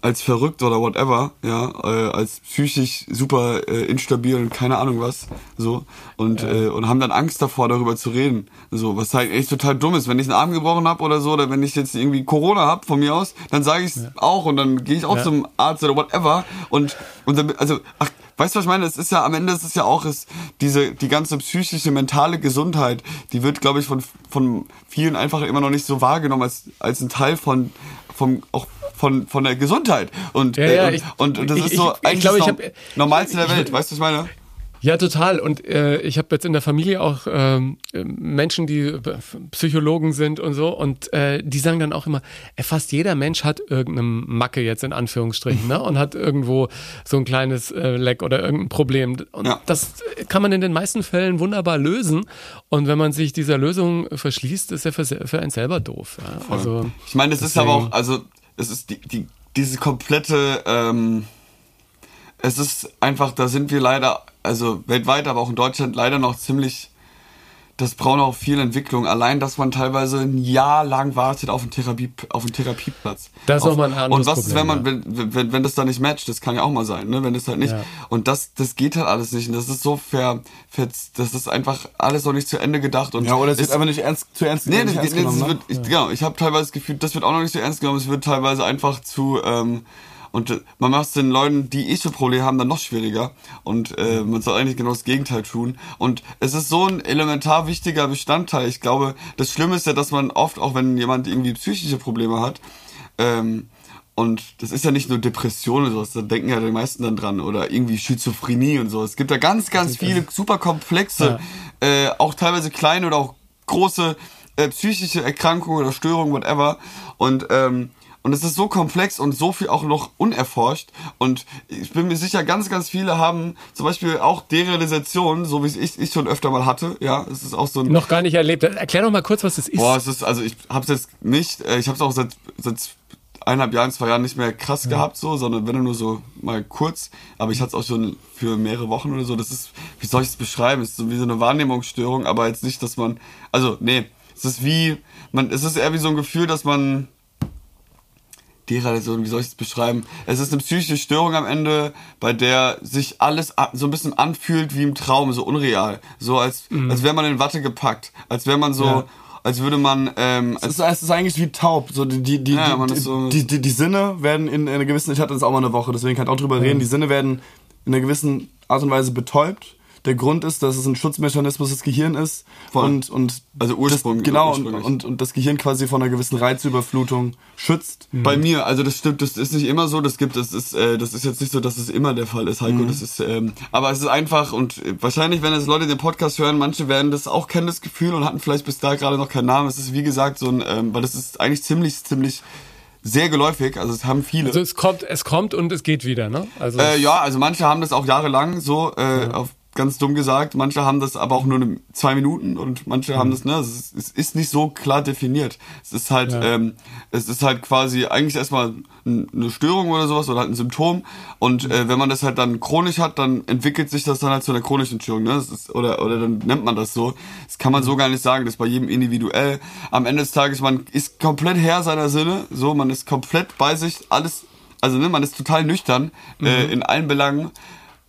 als verrückt oder whatever, ja, äh, als psychisch super äh, instabil und keine Ahnung was, so und ja. äh, und haben dann Angst davor, darüber zu reden, so was halt echt total dumm ist. Wenn ich einen Arm gebrochen habe oder so oder wenn ich jetzt irgendwie Corona habe von mir aus, dann sage ich es ja. auch und dann gehe ich auch ja. zum Arzt oder whatever und und dann, also ach Weißt du, was ich meine? Es ist ja am Ende ist es ja auch ist diese die ganze psychische mentale Gesundheit, die wird glaube ich von von vielen einfach immer noch nicht so wahrgenommen als als ein Teil von vom auch von, von der Gesundheit. Und, ja, ja, äh, und, und, das ich, ist so ich, eigentlich glaub, das hab, Normalste der Welt, weißt du, was ich meine? Ja, total. Und äh, ich habe jetzt in der Familie auch ähm, Menschen, die Psychologen sind und so, und äh, die sagen dann auch immer, äh, fast jeder Mensch hat irgendeine Macke jetzt in Anführungsstrichen, ne? Und hat irgendwo so ein kleines äh, Leck oder irgendein Problem. Und ja. das kann man in den meisten Fällen wunderbar lösen. Und wenn man sich dieser Lösung verschließt, ist er für, für einen selber doof. Ja? Also, ich meine, das ist aber auch, also es ist die, die, diese komplette, ähm, es ist einfach, da sind wir leider, also weltweit, aber auch in Deutschland leider noch ziemlich das braucht auch viel Entwicklung. Allein, dass man teilweise ein Jahr lang wartet auf einen, Therapie, auf einen Therapieplatz. Das ist nochmal ein anderes Und was ist, wenn man, wenn, wenn, wenn das da nicht matcht? Das kann ja auch mal sein, ne? Wenn das halt nicht. Ja. Und das, das geht halt alles nicht. Und das ist so ver, ver das ist einfach alles noch nicht zu Ende gedacht. Und ja, oder es ist einfach nicht ernst, zu ernst, nee, nicht ernst nee, genommen. Nee, wird, ne? ich, genau, ich habe teilweise das Gefühl, das wird auch noch nicht so ernst genommen. Es wird teilweise einfach zu, ähm, und äh, man macht es den Leuten, die eh schon Probleme haben, dann noch schwieriger. Und äh, man soll eigentlich genau das Gegenteil tun. Und es ist so ein elementar wichtiger Bestandteil. Ich glaube, das Schlimme ist ja, dass man oft, auch wenn jemand irgendwie psychische Probleme hat, ähm, und das ist ja nicht nur Depression und sowas, da denken ja die meisten dann dran. Oder irgendwie Schizophrenie und so. Es gibt da ganz, ganz viele super komplexe, ja. äh, auch teilweise kleine oder auch große äh, psychische Erkrankungen oder Störungen, whatever. Und ähm, und es ist so komplex und so viel auch noch unerforscht. Und ich bin mir sicher, ganz, ganz viele haben zum Beispiel auch Derealisation, so wie es ich, ich schon öfter mal hatte. Ja, es ist auch so ein. Noch gar nicht erlebt. Erklär doch mal kurz, was das ist. Boah, es ist, also ich hab's jetzt nicht, äh, ich hab's auch seit, seit eineinhalb Jahren, zwei Jahren nicht mehr krass ja. gehabt, so, sondern wenn nur so mal kurz. Aber ich hatte es auch schon für mehrere Wochen oder so. Das ist, wie soll ich es beschreiben? Es ist so wie so eine Wahrnehmungsstörung, aber jetzt nicht, dass man, also, nee, es ist wie, man, es ist eher wie so ein Gefühl, dass man, Derealisation, wie soll ich es beschreiben? Es ist eine psychische Störung am Ende, bei der sich alles so ein bisschen anfühlt wie im Traum, so unreal. So als, mhm. als wäre man in Watte gepackt. Als wäre man so, ja. als würde man. Ähm, es, ist, es ist eigentlich wie taub. So die, die, die, ja, die, so die, die, die, Sinne werden in, in einer gewissen, ich hatte das auch mal eine Woche, deswegen kann ich auch drüber mhm. reden, die Sinne werden in einer gewissen Art und Weise betäubt der Grund ist, dass es ein Schutzmechanismus des Gehirns ist Voll. und und also Ursprung, das, genau und, und, und das Gehirn quasi von einer gewissen Reizüberflutung schützt. Mhm. Bei mir, also das stimmt, das ist nicht immer so, das gibt das ist äh, das ist jetzt nicht so, dass es immer der Fall ist, Heiko, mhm. das ist ähm, aber es ist einfach und wahrscheinlich wenn es Leute den Podcast hören, manche werden das auch kennen das Gefühl und hatten vielleicht bis da gerade noch keinen Namen. Es ist wie gesagt so ein ähm, weil das ist eigentlich ziemlich ziemlich sehr geläufig, also es haben viele. Also es kommt, es kommt und es geht wieder, ne? Also äh, ja, also manche haben das auch jahrelang so äh, ja. auf ganz dumm gesagt. Manche haben das aber auch nur eine, zwei Minuten und manche mhm. haben das, ne, es ist, es ist, nicht so klar definiert. Es ist halt, ja. ähm, es ist halt quasi eigentlich erstmal eine Störung oder sowas oder halt ein Symptom. Und äh, wenn man das halt dann chronisch hat, dann entwickelt sich das dann halt zu einer chronischen Störung, ne? Das ist, oder, oder dann nennt man das so. Das kann man so gar nicht sagen, das ist bei jedem individuell. Am Ende des Tages, man ist komplett Herr seiner Sinne, so, man ist komplett bei sich, alles, also ne, man ist total nüchtern äh, mhm. äh, in allen Belangen.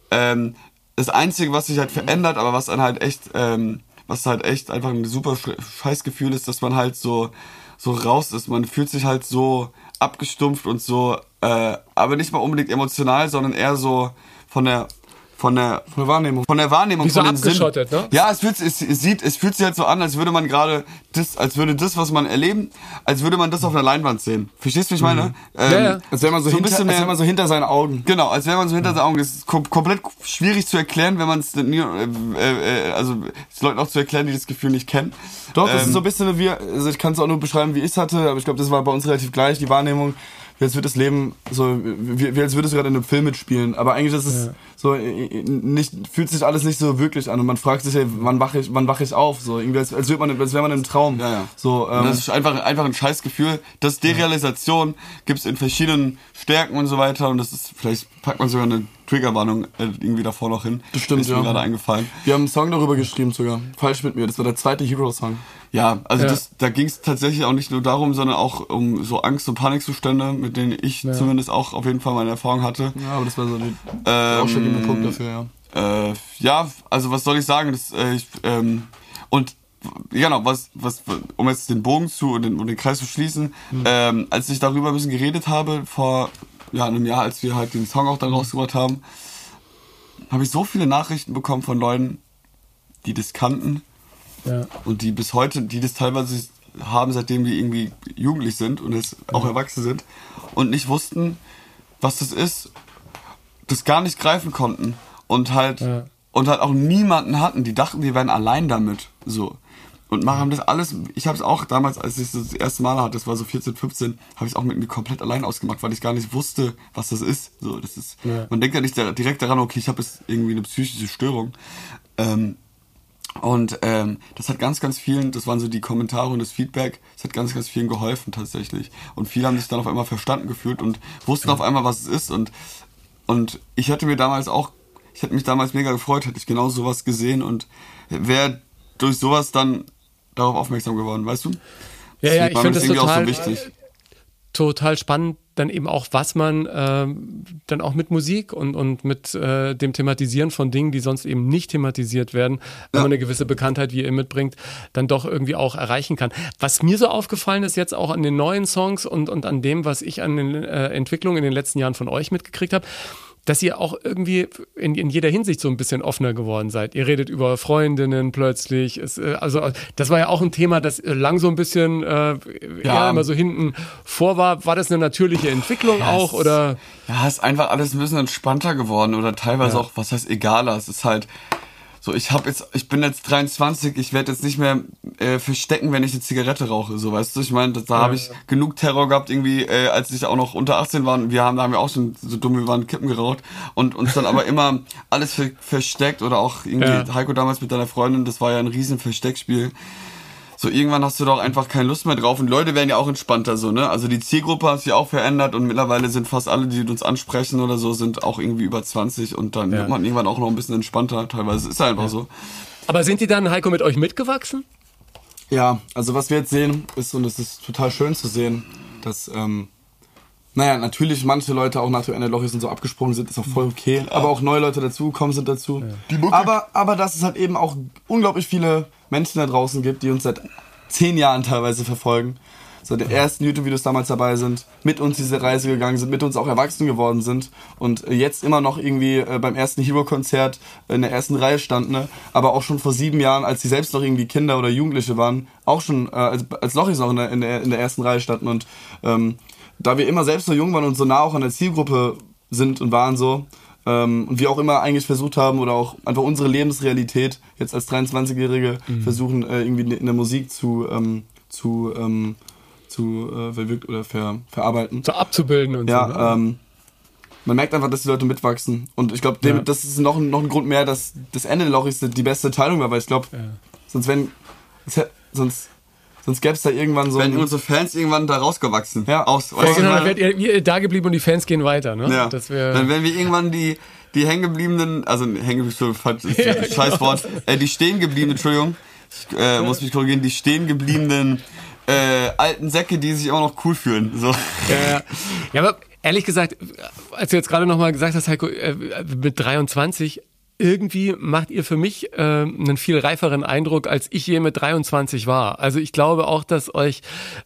Ähm, das Einzige, was sich halt verändert, aber was dann halt echt ähm, was halt echt einfach ein super sch- Scheißgefühl ist, dass man halt so, so raus ist. Man fühlt sich halt so abgestumpft und so, äh, aber nicht mal unbedingt emotional, sondern eher so von der, von der, Von der Wahrnehmung. von der Wahrnehmung, Wie so den Sinn. abgeschottet, ne? Ja, es fühlt, es, es sieht, es fühlt sich halt so an, als würde man gerade das, als würde das, was man erleben, als würde man das auf einer Leinwand sehen. Verstehst du, wie ich meine? Ähm, Ja, ja. Als wäre man so, So hinter, bisschen als mehr- wär man so hinter seinen Augen. Genau, als wäre man so hinter den Augen. Das ist kom komplett schwierig zu erklären, wenn man es äh, äh, also es Leuten auch zu erklären, die das Gefühl nicht kennen. Doch, das Ähm, ist so ein bisschen wie, also ich kann es auch nur beschreiben, wie ich es hatte, aber ich glaube, das war bei uns relativ gleich, die Wahrnehmung, wie als würde das Leben so, wie, wie als würdest du gerade in einem Film mitspielen. Aber eigentlich ist es so, äh, nicht, fühlt sich alles nicht so wirklich an und man fragt sich, ey, wann wache ich, wann wache ich auf? So, irgendwie als, als, man, als wäre man im Traum. Ja, ja. So, ähm, das ist einfach, einfach ein Scheißgefühl. Das Derealisation gibt's in verschiedenen Stärken und so weiter. Und das ist, vielleicht packt man sogar eine Triggerwarnung äh, irgendwie davor noch hin. Das stimmt, ist mir ja. gerade eingefallen. wir haben einen Song darüber geschrieben sogar. Falsch mit mir. Das war der zweite Hero-Song. Ja, also Ja. Das, da ging's tatsächlich auch nicht nur darum, sondern auch um so Angst- und Panikzustände, mit denen ich zumindest auch auf jeden Fall meine Erfahrung hatte. Ja, aber das war so der Ähm, ausschlaggebende Punkt dafür, ja. Äh, ja, also was soll ich sagen? Das, äh, ich, ähm, und genau, was, was, um jetzt den Bogen zu und den, und den Kreis zu schließen, ähm, als ich darüber ein bisschen geredet habe, vor ja, einem Jahr, als wir halt den Song auch dann rausgebracht haben, habe ich so viele Nachrichten bekommen von Leuten, die das kannten Ja. und die bis heute, die das teilweise haben, seitdem die irgendwie jugendlich sind und jetzt auch erwachsen sind und nicht wussten, was das ist, das gar nicht greifen konnten und halt Ja. und halt auch niemanden hatten, die dachten, die wären allein damit, so. Und mal haben das alles, ich habe es auch damals, als ich das, das erste Mal hatte, das war so 14, 15, habe ich es auch mit mir komplett allein ausgemacht, weil ich gar nicht wusste, was das ist. So, das ist, Ja. man denkt ja nicht direkt daran, okay, ich habe jetzt irgendwie eine psychische Störung. Ähm, und ähm, das hat ganz, ganz vielen, das waren so die Kommentare und das Feedback, das hat ganz, ganz vielen geholfen tatsächlich. Und viele haben sich dann auf einmal verstanden gefühlt und wussten auf einmal, was es ist. Und, und ich hätte mir damals auch, ich hätte mich damals mega gefreut, hätte ich genau sowas gesehen und wäre durch sowas dann darauf aufmerksam geworden, weißt du? Ja, ja, Deswegen ich finde das irgendwie total, auch so wichtig. total spannend, dann eben auch, was man ähm, dann auch mit Musik und, und mit äh, dem Thematisieren von Dingen, die sonst eben nicht thematisiert werden, wenn man eine gewisse Bekanntheit, wie ihr mitbringt, dann doch irgendwie auch erreichen kann. Was mir so aufgefallen ist jetzt auch an den neuen Songs und, und an dem, was ich an den äh, Entwicklungen in den letzten Jahren von euch mitgekriegt habe, dass ihr auch irgendwie in, in jeder Hinsicht so ein bisschen offener geworden seid. Ihr redet über Freundinnen plötzlich. Es, äh, also das war ja auch ein Thema, das äh, lang so ein bisschen äh, ja. immer so hinten vor war. War das eine natürliche Entwicklung auch oder? Ja, ist einfach alles ein bisschen entspannter geworden oder teilweise auch, was heißt egaler. Es ist halt so, ich habe jetzt, ich bin jetzt 23, ich werde jetzt nicht mehr äh, verstecken, wenn ich eine Zigarette rauche, so weißt du. Ich meine, da, da habe ich genug Terror gehabt irgendwie, äh, als ich auch noch unter 18 war. Wir haben, da haben wir auch schon so dumm, wir waren Kippen geraucht und uns dann aber immer alles ver versteckt oder auch irgendwie Ja. Heiko damals mit deiner Freundin, das war ja ein riesen Versteckspiel so irgendwann hast du doch einfach keine Lust mehr drauf und Leute werden ja auch entspannter so, ne? Also die Zielgruppe hat sich auch verändert und mittlerweile sind fast alle, die uns ansprechen oder so, sind auch irgendwie über 20 und dann Ja. wird man irgendwann auch noch ein bisschen entspannter, teilweise ist einfach so. Aber sind die dann, Heiko, mit euch mitgewachsen? Ja, also was wir jetzt sehen, ist, und es ist total schön zu sehen, dass, ähm, naja, natürlich manche Leute auch nach dem Ende Lochis und so abgesprungen sind, ist auch voll okay. Aber auch neue Leute dazugekommen sind dazu. Aber, aber dass es halt eben auch unglaublich viele Menschen da draußen gibt, die uns seit zehn Jahren teilweise verfolgen. Seit den ersten YouTube-Videos damals dabei sind, mit uns diese Reise gegangen sind, mit uns auch erwachsen geworden sind und äh, jetzt immer noch irgendwie äh, beim ersten Hero-Konzert in der ersten Reihe standen, ne? aber auch schon vor sieben Jahren, als sie selbst noch irgendwie Kinder oder Jugendliche waren, auch schon äh, als, als Lochis noch in der, in, der, in der ersten Reihe standen und ähm, da wir immer selbst so jung waren und so nah auch an der Zielgruppe sind und waren so, ähm, und wir auch immer eigentlich versucht haben oder auch einfach unsere Lebensrealität jetzt als 23-Jährige versuchen äh, irgendwie in der Musik zu, ähm, zu, ähm, zu äh, verwirkt oder ver, verarbeiten. So abzubilden und so. Ja, ne? ähm, man merkt einfach, dass die Leute mitwachsen. Und ich glaube, Ja. das ist noch, ein- noch ein Grund mehr, dass das Ende der Lochis die beste Teilung war, weil ich glaube, sonst wenn sonst, sonst gäbe es da irgendwann so Werden ein, unsere Fans irgendwann da rausgewachsen. Ja. Aus, Ja, genau, dann werdet ihr, ihr da geblieben und die Fans gehen weiter, ne? Ja. Das wär, dann werden wir irgendwann die, die hängengebliebenen, also hängengebliebenen, falsch, scheiß Wort, äh, die stehen gebliebenen, Entschuldigung, ich äh, muss mich korrigieren, die stehen gebliebenen äh, alten Säcke, die sich immer noch cool fühlen. So. Ja, ja. ja, aber ehrlich gesagt, als du jetzt gerade nochmal gesagt hast, Heiko, äh, mit 23, irgendwie macht ihr für mich äh, einen viel reiferen Eindruck, als ich je mit 23 war. Also ich glaube auch, dass euch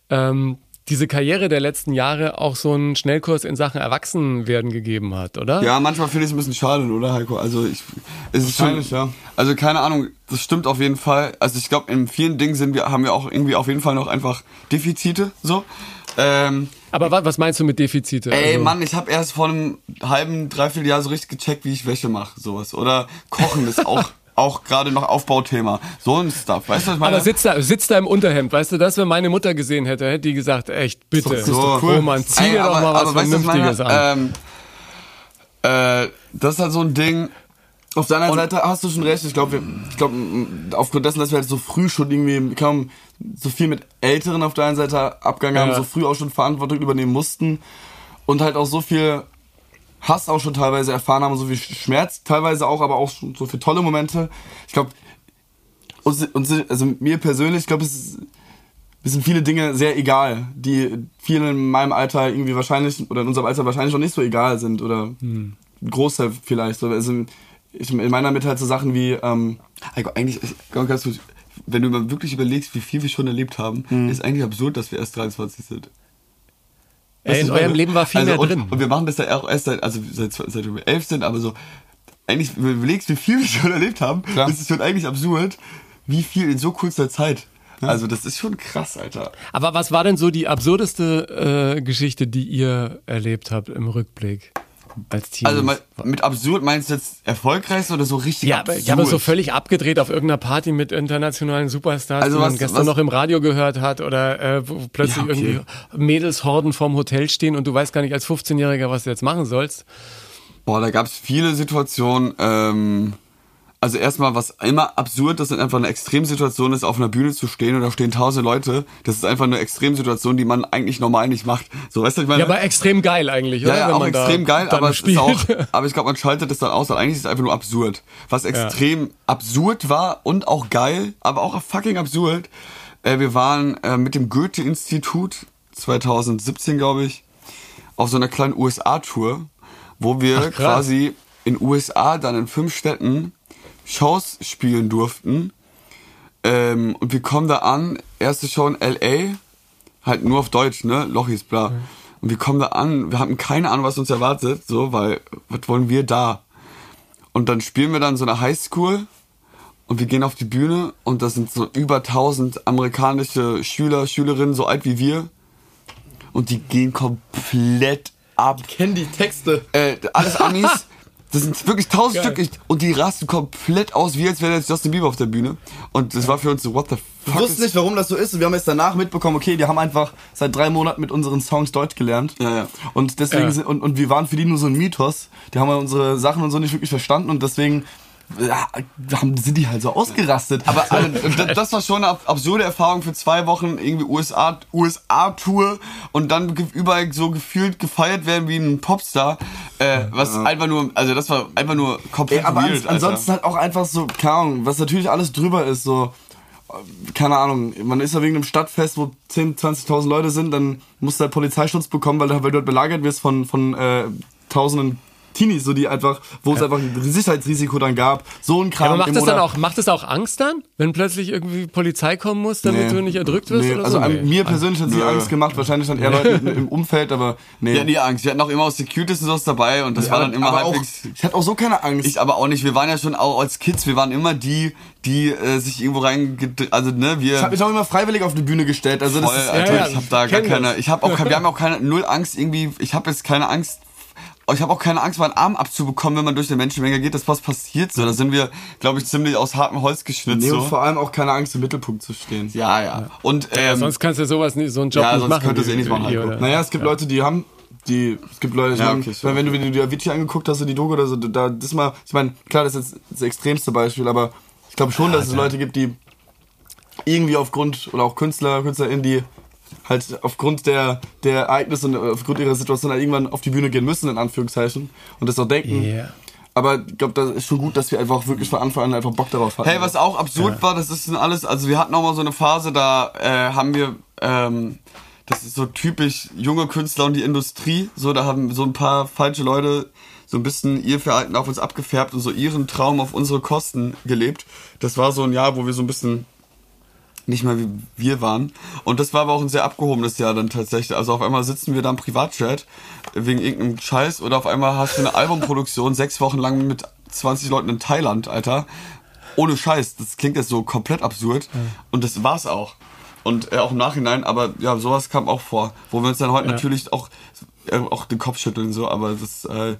ähm, diese Karriere der letzten Jahre auch so einen Schnellkurs in Sachen Erwachsenwerden gegeben hat, oder? Ja, manchmal finde ich es ein bisschen schade, oder Heiko? Also ich, es ist schon, ja. also keine Ahnung, das stimmt auf jeden Fall. Also ich glaube, in vielen Dingen sind wir, haben wir auch irgendwie auf jeden Fall noch einfach Defizite, so. Ähm, Aber wa was meinst du mit Defizite? Ey, Also- Mann, ich habe erst vor einem halben, dreiviertel Jahr so richtig gecheckt, wie ich Wäsche mache, sowas. Oder Kochen ist auch, auch gerade noch Aufbauthema. So ein Stuff, weißt du, was ich meine? Aber sitzt da, sitzt da im Unterhemd, weißt du, das, wenn meine Mutter gesehen hätte, hätte die gesagt, echt, bitte. Ist doch cool. Roman, zieh Ey, dir doch aber- mal was aber weißt du, Vernünftiges an. Ähm, äh, das ist halt so ein Ding, Auf der anderen Seite hast du schon recht. Ich glaube, ich glaube, aufgrund dessen, dass wir halt so früh schon irgendwie kaum so viel mit Älteren auf der einen Seite abgegangen Ja. haben, so früh auch schon Verantwortung übernehmen mussten und halt auch so viel Hass auch schon teilweise erfahren haben, so viel Schmerz teilweise auch, aber auch so viele tolle Momente. Ich glaube, uns, uns, also mir persönlich, ich glaube, es ist, mir sind viele Dinge sehr egal, die vielen in meinem Alter irgendwie wahrscheinlich oder in unserem Alter wahrscheinlich noch nicht so egal sind oder ein Großteil vielleicht. So, Also ich, in meiner Mitte halt so Sachen wie ähm, eigentlich, ich- ganz ganz kurz, wenn du mal wirklich überlegst, wie viel wir schon erlebt haben, Mhm. ist eigentlich absurd, dass wir erst 23 sind. Ey, in eurem Leben war viel also, mehr und, drin. Und wir machen das ja auch erst seit, also seit, seit wir elf sind, aber so, eigentlich, wenn du überlegst, wie viel wir schon erlebt haben, Klar. ist schon eigentlich absurd, wie viel in so kurzer Zeit. Also das ist schon krass, Alter. Aber was war denn so die absurdeste äh, Geschichte, die ihr erlebt habt im Rückblick als Team? Also mit absurd meinst du jetzt erfolgreich oder so richtig ja, aber, absurd? ja, aber so völlig abgedreht auf irgendeiner Party mit internationalen Superstars, Also die man was- gestern was- noch im Radio gehört hat oder äh, wo plötzlich Ja, okay. irgendwie Mädelshorden vorm Hotel stehen und du weißt gar nicht als 15-Jähriger, was du jetzt machen sollst. Boah, da gab es viele Situationen. Ähm, also erstmal, was immer absurd ist, einfach eine Extremsituation ist, auf einer Bühne zu stehen und da stehen tausend Leute. Das ist einfach eine Extremsituation, die man eigentlich normal nicht macht. So, weißt du, ich meine? Ja, aber extrem geil eigentlich, oder? ja, ja, auch extrem geil, aber es ist auch, aber ich glaube, man schaltet es dann aus, weil eigentlich ist es einfach nur absurd. Was extrem absurd war und auch geil, aber auch fucking absurd. Äh, wir waren äh, mit dem Goethe-Institut 2017, glaube ich, auf so einer kleinen USA-Tour, wo wir Ach, quasi in USA dann in fünf Städten Shows spielen durften. Ähm, und wir kommen da an, erste Show in L.A., halt nur auf Deutsch, ne, Lochis, bla. Und wir kommen da an, wir hatten keine Ahnung, was uns erwartet, so, weil, was wollen wir da? Und dann spielen wir dann so eine Highschool und wir gehen auf die Bühne und das sind so über 1000 amerikanische Schüler, Schülerinnen, so alt wie wir. Und die gehen komplett ab. kenn die Texte. Äh, alles Amis. Das sind wirklich tausend Geil. Stück ich- und die rasten komplett aus, wie als wäre jetzt Justin Bieber auf der Bühne. Und das war für uns so, what the Ich fuck? wusste ist- nicht, warum das so ist. Und wir haben jetzt danach mitbekommen, okay, die haben einfach seit drei Monaten mit unseren Songs Deutsch gelernt. Ja, ja. Und deswegen Ja. sind, und, und wir waren für die nur so ein Mythos. Die haben unsere Sachen und so nicht wirklich verstanden und deswegen sind die halt so ausgerastet. Aber also, das, war schon eine ab- absurde Erfahrung für zwei Wochen, irgendwie USA, USA-Tour und dann überall so gefühlt gefeiert werden wie ein Popstar. Äh, was einfach nur, also das war einfach nur komplett Ey, aber weird, ans, ansonsten halt auch einfach so, keine Ahnung, was natürlich alles drüber ist, so, keine Ahnung, man ist ja wegen einem Stadtfest, wo 10.000, 20.000 Leute sind, dann musst du halt Polizeischutz bekommen, weil, du- weil du dort belagert wirst von, von äh, tausenden Teenies, so die einfach, wo es einfach ein Sicherheitsrisiko dann gab, so ein Kram. Ja, aber macht das dann auch, macht das auch Angst dann, wenn plötzlich irgendwie Polizei kommen muss, damit Nee. du nicht erdrückt wirst Nee, oder also so? an Nee. mir persönlich hat sie. Angst gemacht, wahrscheinlich dann eher Leuten im Umfeld, aber nee. Wir hatten nie Angst. Wir hatten auch immer aus Securities und sowas dabei und das war dann immer halbwegs... ich hatte auch so keine Angst. Ich aber auch nicht. Wir waren ja schon auch als Kids, wir waren immer die, die äh, sich irgendwo reingedreht, also ne, wir... Ich habe mich auch immer freiwillig auf die Bühne gestellt. Also das Voll, ist, Alter, ja, ich habe da gar keine, ich habe auch, kein- wir haben auch keine null Angst irgendwie. Ich habe jetzt keine Angst. Ich habe auch keine Angst, meinen Arm abzubekommen, wenn man durch eine Menschenmenge geht. Das was passiert so. Da sind wir, glaube ich, ziemlich aus hartem Holz geschnitzt. nee, und so. vor allem auch keine Angst im Mittelpunkt zu stehen. Ja, ja. Und Ja, ähm, sonst kannst du sowas nicht, so einen Job Ja, nicht sonst machen. könntest du eh nicht machen, Heiko. oder? Naja, es gibt Leute, die haben, die, es gibt Leute, ich Ja, meine, okay, meine, wenn du wenn du dir Avicii angeguckt hast, so die Doku oder so, da, das mal, ich meine, klar, das ist jetzt das extremste Beispiel, aber ich glaube schon, dass es Leute gibt, die irgendwie aufgrund, oder auch Künstler, KünstlerInnen, die halt aufgrund der, der Ereignisse und aufgrund ihrer Situation halt irgendwann auf die Bühne gehen müssen, in Anführungszeichen, und das auch denken. Ja. Aber ich glaube, das ist schon gut, dass wir einfach wirklich von Anfang an einfach Bock darauf hatten. Hey, was auch absurd war, das ist dann alles, also wir hatten auch mal so eine Phase, da äh, haben wir, ähm, das ist so typisch junge Künstler und die Industrie, so da haben so ein paar falsche Leute so ein bisschen ihr Verhalten auf uns abgefärbt und so ihren Traum auf unsere Kosten gelebt. Das war so ein Jahr, wo wir so ein bisschen nicht mehr wie wir waren. Und das war aber auch ein sehr abgehobenes Jahr dann tatsächlich. Also auf einmal sitzen wir da im Privatchat wegen irgendeinem Scheiß oder auf einmal hast du eine Albumproduktion sechs Wochen lang mit 20 Leuten in Thailand, Alter. Ohne Scheiß. Das klingt jetzt so komplett absurd. Und das war's auch. Und äh, auch im Nachhinein, aber ja, sowas kam auch vor, wo wir uns dann heute Ja. natürlich auch, äh, auch den Kopf schütteln, so, aber das äh,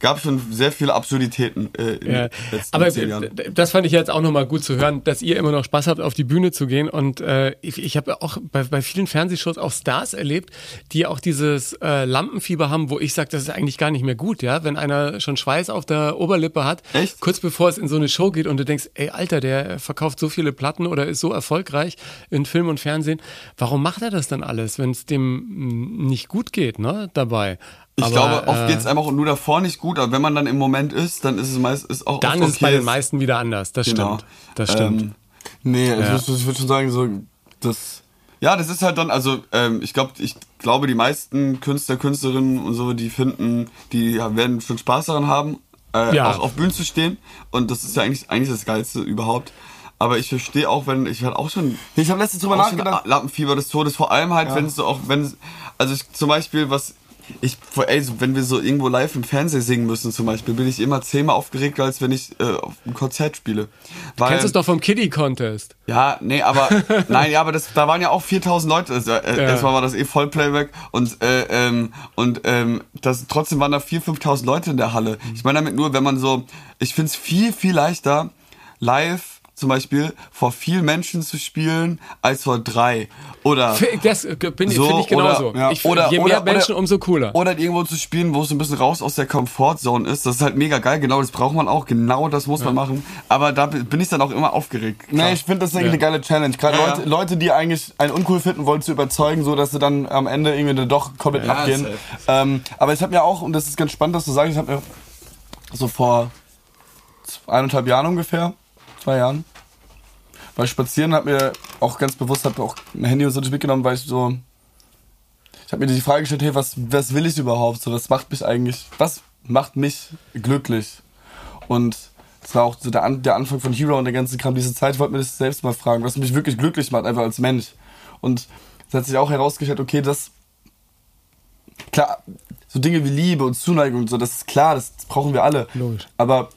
gab schon sehr viele Absurditäten äh, in Ja, den letzten aber zehn Jahren. das fand ich jetzt auch nochmal gut zu hören, dass ihr immer noch Spaß habt, auf die Bühne zu gehen. Und äh, ich, ich habe auch bei, bei vielen Fernsehshows auch Stars erlebt, die auch dieses äh, Lampenfieber haben, wo ich sage, das ist eigentlich gar nicht mehr gut, ja. Wenn einer schon Schweiß auf der Oberlippe hat, Echt? kurz bevor es in so eine Show geht und du denkst, ey Alter, der verkauft so viele Platten oder ist so erfolgreich in Film und Fernsehen, warum macht er das dann alles, wenn es dem mm, nicht gut geht, ne, dabei? Ich Aber, glaube, oft äh, geht's einfach nur davor nicht gut, aber wenn man dann im Moment ist, dann ist es meist ist auch Dann oft ist es bei okay, den meisten wieder anders, das Genau. stimmt. Das stimmt. Ähm, Nee, Ja. ich, würd- ich würde schon sagen, so, das. Ja, das ist halt dann, also ähm, ich glaube, ich glaube, die meisten Künstler, Künstlerinnen und so, die finden, die ja, werden schon Spaß daran haben, äh, Ja. auch auf Bühnen zu stehen. Und das ist ja eigentlich eigentlich das Geilste überhaupt. Aber ich verstehe auch, wenn ich halt auch schon Ich habe letztens drüber auch schon nachgedacht. Lampenfieber des Todes, vor allem halt, wenn es so auch, wenn also ich, zum Beispiel was ich, ey, wenn wir so irgendwo live im Fernsehen singen müssen zum Beispiel, bin ich immer zehnmal aufgeregter, als wenn ich äh, auf einem Konzert spiele. Weil, Kennst du es doch vom Kiddie Contest? ja, nee, aber nein, ja, aber das, da waren ja auch 4000 Leute. Also, äh, Ja. Erstmal war das eh Vollplayback und äh, ähm, und ähm, das trotzdem waren da 4.000, 5.000 Leute in der Halle. Ich meine damit nur, wenn man so, ich find's viel viel leichter live zum Beispiel vor vielen Menschen zu spielen als vor drei oder Das äh, bin, So, finde ich genauso. oder- ja, ich, oder- je mehr oder- Menschen, oder- umso cooler. oder irgendwo zu spielen, wo es ein bisschen raus aus der Comfortzone ist. Das ist halt mega geil. Genau, das braucht man auch. Genau, das muss man machen. Aber da bin ich dann auch immer aufgeregt. Klar. Nee, ich finde das eigentlich eine geile Challenge. Gerade Ja, Leute, ja. Leute, die eigentlich einen uncool finden, wollen zu überzeugen, so dass sie dann am Ende irgendwie dann doch komplett Ja, abgehen. Ähm, aber ich habe mir auch, und das ist ganz spannend, dass du sagst, ich habe mir so vor eineinhalb Jahren ungefähr, zwei Jahren, ich spazieren, habe mir auch ganz bewusst, habe auch ein Handy und so nicht mitgenommen, weil ich so, ich habe mir die Frage gestellt, hey, was, was will ich überhaupt? So, was macht mich eigentlich, was macht mich glücklich? Und das war auch so der, An der Anfang von Hero und der ganze Kram, diese Zeit, ich wollte mir das selbst mal fragen, was mich wirklich glücklich macht, einfach als Mensch. Und es hat sich auch herausgestellt, okay, das, klar, so Dinge wie Liebe und Zuneigung und so, das ist klar, das brauchen wir alle. Logisch. Aber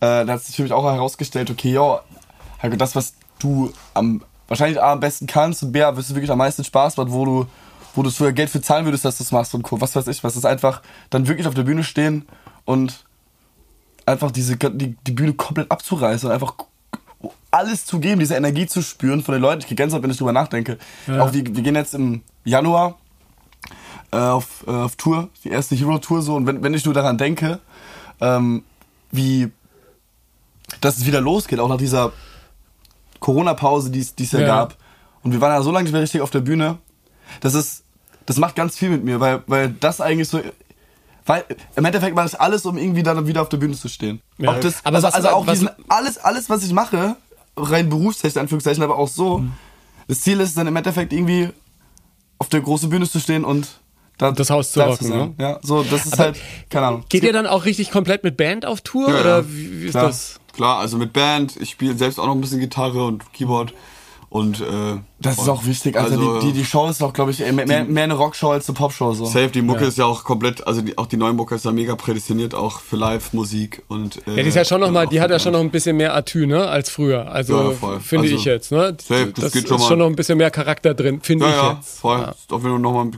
äh, da hat sich für mich auch herausgestellt, okay, ja, Heiko, das, was du am wahrscheinlich A, am besten kannst und B, wirst du wirklich am meisten Spaß macht, wo du, wo du sogar Geld für zahlen würdest, dass du das machst und Co. Was weiß ich, was ist einfach dann wirklich auf der Bühne stehen und einfach diese die, die Bühne komplett abzureißen und einfach alles zu geben, diese Energie zu spüren von den Leuten. Ich kriege Gänsehaut, wenn ich drüber nachdenke. Auch wir, wir gehen jetzt im Januar äh, auf, äh, auf Tour, die erste Hero-Tour so. Und wenn, wenn ich nur daran denke, ähm, wie dass es wieder losgeht, auch nach dieser Corona-Pause, die es ja, Ja. gab. Und wir waren ja so lange nicht mehr richtig auf der Bühne. Das ist, das macht ganz viel mit mir, weil, weil das eigentlich so, weil im Endeffekt mache ich alles, um irgendwie dann wieder auf der Bühne zu stehen. Ja. Auch das, Aber also, was- also auch was- diesen, alles, alles, was ich mache, rein berufstechnisch, Anführungszeichen, aber auch so. Mhm. Das Ziel ist dann im Endeffekt irgendwie auf der großen Bühne zu stehen und da, Das Haus zu rocken, ne? Ja, so, das ist Aber halt, keine Ahnung. Geht ihr dann auch richtig komplett mit Band auf Tour? Ja, oder ja. wie, wie ist Klar. das? Klar, also mit Band. Ich spiele selbst auch noch ein bisschen Gitarre und Keyboard. Und äh, Das ist auch wichtig. Also, also, die, die, die Show ist auch, glaube ich, mehr, mehr, mehr eine Rockshow als eine Popshow. So. Safe, die Mucke ist ja auch komplett, also die, auch die neue Mucke ist ja mega prädestiniert auch für Live-Musik und äh, Ja, die ist ja schon noch mal, die hat ja schon noch ein bisschen mehr Atü, ne, als früher. Also Ja, voll. finde Also, ich jetzt, ne? safe, das das geht ist schon mal. schon noch ein bisschen mehr Charakter drin, finde Ja, ich ja, jetzt. voll. Ja. Ist auf jeden Fall nochmal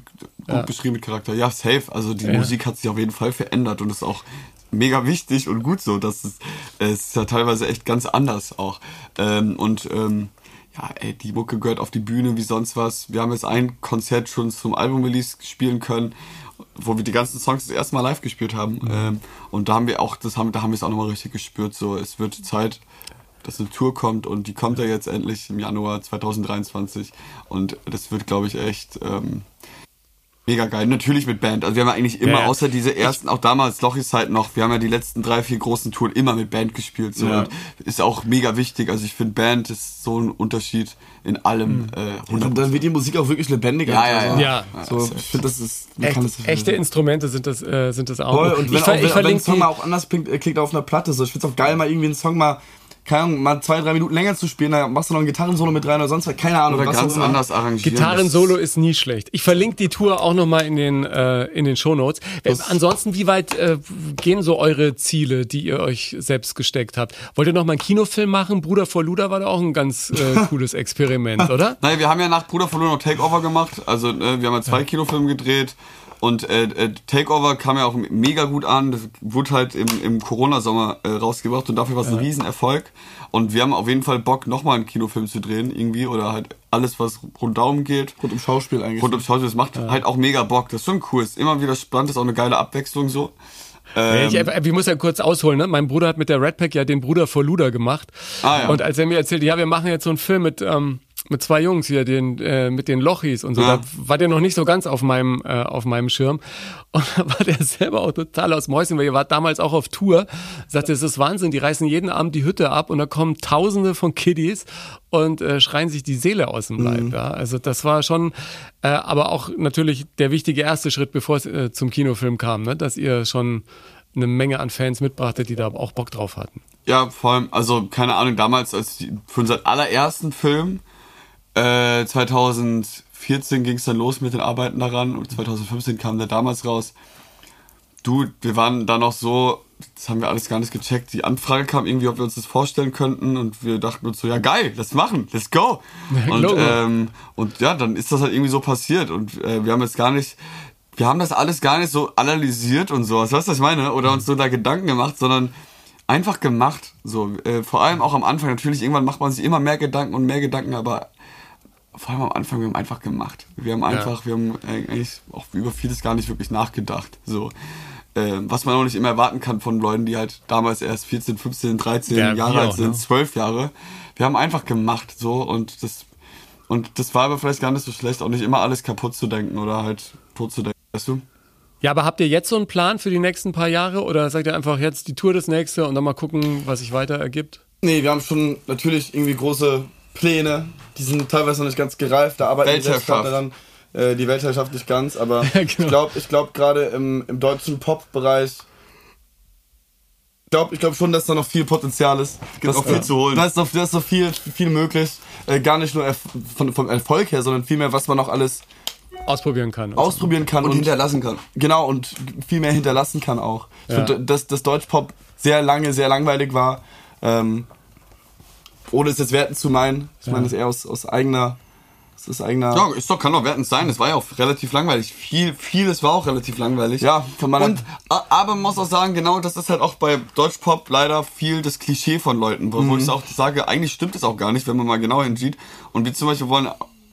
gut beschrieben mit Charakter. Ja, safe. Also die Musik hat sich auf jeden Fall verändert und ist auch mega wichtig und gut so. dass es, es ist ja teilweise echt ganz anders auch. Ähm, und ähm, ja, ey, die Mucke gehört auf die Bühne wie sonst was. Wir haben jetzt ein Konzert schon zum Album-Release spielen können, wo wir die ganzen Songs das erste Mal live gespielt haben. Ähm, und da haben wir auch, das haben, da haben wir es auch nochmal richtig gespürt. So, es wird Zeit, dass eine Tour kommt und die kommt ja jetzt endlich im Januar 2023 und das wird, glaube ich, echt ähm, Mega geil. Natürlich mit Band. Also wir haben ja eigentlich immer, Ja. außer diese ersten, auch damals Lochis Zeit noch, wir haben ja die letzten drei, vier großen Touren immer mit Band gespielt. So. Ja. Und ist auch mega wichtig. Also ich finde Band ist so ein Unterschied in allem. Äh, Und 100%. dann wird die Musik auch wirklich lebendiger. Ja, ja, Also, ja. So, ich finde, das ist, man Echt, kann das echte. Instrumente sind das, äh, sind das auch. Voll, und wenn, ich, auch, wenn, ich wenn ein Song mal auch anders klingt, äh, klingt auf einer Platte. So. Ich find's auch geil, mal irgendwie einen Song mal, keine Ahnung, mal zwei, drei Minuten länger zu spielen, da machst du noch ein Gitarrensolo mit rein oder sonst was, keine Ahnung. Oder was ganz anders arrangieren. Gitarrensolo ist nie schlecht. Ich verlinke die Tour auch nochmal in den, äh, in den Shownotes. Äh, Ansonsten, wie weit äh, gehen so eure Ziele, die ihr euch selbst gesteckt habt? Wollt ihr nochmal einen Kinofilm machen? Bruder vor Luder war da auch ein ganz äh, cooles Experiment, oder? Naja, wir haben ja nach Bruder verloren noch Takeover gemacht. Also äh, wir haben ja zwei Kinofilme gedreht. Und äh, äh, Takeover kam ja auch mega gut an. Das wurde halt im, im Corona-Sommer äh, rausgebracht und dafür war es ein Riesenerfolg. Und wir haben auf jeden Fall Bock, nochmal einen Kinofilm zu drehen, irgendwie. Oder halt alles, was rundum geht. Rund um Schauspiel eigentlich. Rund ums Schauspiel. Das macht halt auch mega Bock. Das ist schon cool. Ist immer wieder spannend, ist auch eine geile Abwechslung so. ich, äh, ich muss ja kurz ausholen, ne? Mein Bruder hat mit der Red Pack ja den Bruder vor Luder gemacht. Ah, ja. Und als er mir erzählte, ja, wir machen jetzt so einen Film mit, ähm, mit zwei Jungs hier, den, äh, mit den Lochis und so, Ja. da war der noch nicht so ganz auf meinem, äh, auf meinem Schirm. Und da war der selber auch total aus Mäuschen, weil ihr wart damals auch auf Tour. Sagte, es ist Wahnsinn, die reißen jeden Abend die Hütte ab und da kommen tausende von Kiddies und äh, schreien sich die Seele aus dem Leib. Ja? Also das war schon, äh, aber auch natürlich der wichtige erste Schritt, bevor es äh, zum Kinofilm kam, ne? dass ihr schon eine Menge an Fans mitbrachtet, die da auch Bock drauf hatten. Ja, vor allem, also keine Ahnung, damals, als die, für unseren allerersten Film, äh, 2014 ging es dann los mit den Arbeiten daran und 2015 kam der damals raus. Du, wir waren da noch so, das haben wir alles gar nicht gecheckt. Die Anfrage kam irgendwie, ob wir uns das vorstellen könnten und wir dachten uns so, ja geil, lass machen, let's go. Und, ähm, und ja, dann ist das halt irgendwie so passiert und äh, wir haben jetzt gar nicht, wir haben das alles gar nicht so analysiert und sowas, weißt du, was ich meine? Oder uns so da Gedanken gemacht, sondern einfach gemacht. So, äh, vor allem auch am Anfang natürlich, irgendwann macht man sich immer mehr Gedanken und mehr Gedanken, aber vor allem am Anfang, wir haben einfach gemacht. Wir haben einfach, wir haben eigentlich auch über vieles gar nicht wirklich nachgedacht. So. Äh, was man auch nicht immer erwarten kann von Leuten, die halt damals erst 14, 15, 13 Ja, Jahre alt sind, ne? 12 Jahre. Wir haben einfach gemacht, so, und das, und das war aber vielleicht gar nicht so schlecht, auch nicht immer alles kaputt zu denken oder halt tot zu denken, weißt du? Ja, aber habt ihr jetzt so einen Plan für die nächsten paar Jahre oder sagt ihr einfach jetzt die Tour das nächste und dann mal gucken, was sich weiter ergibt? Nee, wir haben schon natürlich irgendwie große Pläne. Die sind teilweise noch nicht ganz gereift. Da arbeiten wir gerade daran. Äh, die Weltherrschaft nicht ganz, aber Ja, ich genau. glaube ich glaub gerade im, im deutschen Pop-Bereich. Ich glaube ich glaub schon, dass da noch viel Potenzial ist. Gibt auch viel zu holen. Da ist noch, da ist noch viel, viel möglich. Äh, gar nicht nur erf von, vom Erfolg her, sondern vielmehr, was man noch alles Ausprobieren kann. ausprobieren kann. Und hinterlassen kann. Genau, und viel mehr hinterlassen kann auch. Ich Ja. finde, dass das Deutschpop sehr lange, sehr langweilig war. Ähm, ohne es jetzt werten zu meinen. Ich meine das eher aus, aus eigener. Das ist eigener. Ja, ist doch, kann doch wertend sein. Es war ja auch relativ langweilig. Viel, vieles war auch relativ langweilig. Ja, kann man- Und, aber man muss auch sagen, genau, das ist halt auch bei Deutschpop leider viel das Klischee von Leuten, wo, wo Mhm. ich auch sage, eigentlich stimmt es auch gar nicht, wenn man mal genau hinsieht. Und wir zum Beispiel wollen,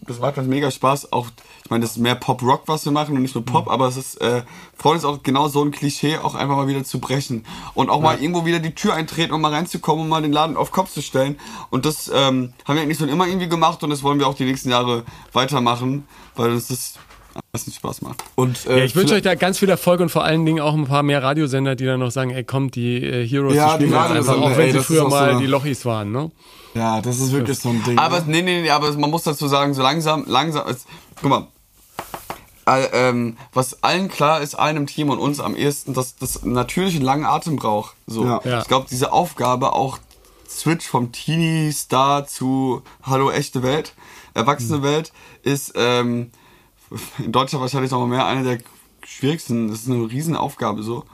das macht uns mega Spaß, auch, ich meine, das ist mehr Pop-Rock, was wir machen und nicht nur Mhm. Pop, aber es ist, äh, freut uns auch genau so ein Klischee auch einfach mal wieder zu brechen. Und auch mal irgendwo wieder die Tür eintreten und mal reinzukommen und mal den Laden auf Kopf zu stellen. Und das ähm, haben wir eigentlich schon immer irgendwie gemacht und das wollen wir auch die nächsten Jahre weitermachen, weil uns das am meisten Spaß macht. Und, äh, Ja, ich wünsche euch da ganz viel Erfolg und vor allen Dingen auch ein paar mehr Radiosender, die dann noch sagen, ey komm, die äh, Heroes, Ja, die spielen die jetzt einfach, auch wenn ey, sie früher mal so- die Lochis waren, ne? Ja, das ist wirklich so ein Ding. Aber ne? nee, nee, nee, aber man muss dazu sagen, so langsam, langsam, es, guck mal, all, ähm, was allen klar ist, im Team und uns am ehesten, dass das natürlich einen langen Atem braucht. So, Ja. Ja. ich glaube, diese Aufgabe auch Switch vom Teenie-Star zu Hallo echte Welt, erwachsene Welt, ist ähm, in Deutschland wahrscheinlich noch mal mehr eine der schwierigsten. Das ist eine Riesenaufgabe so.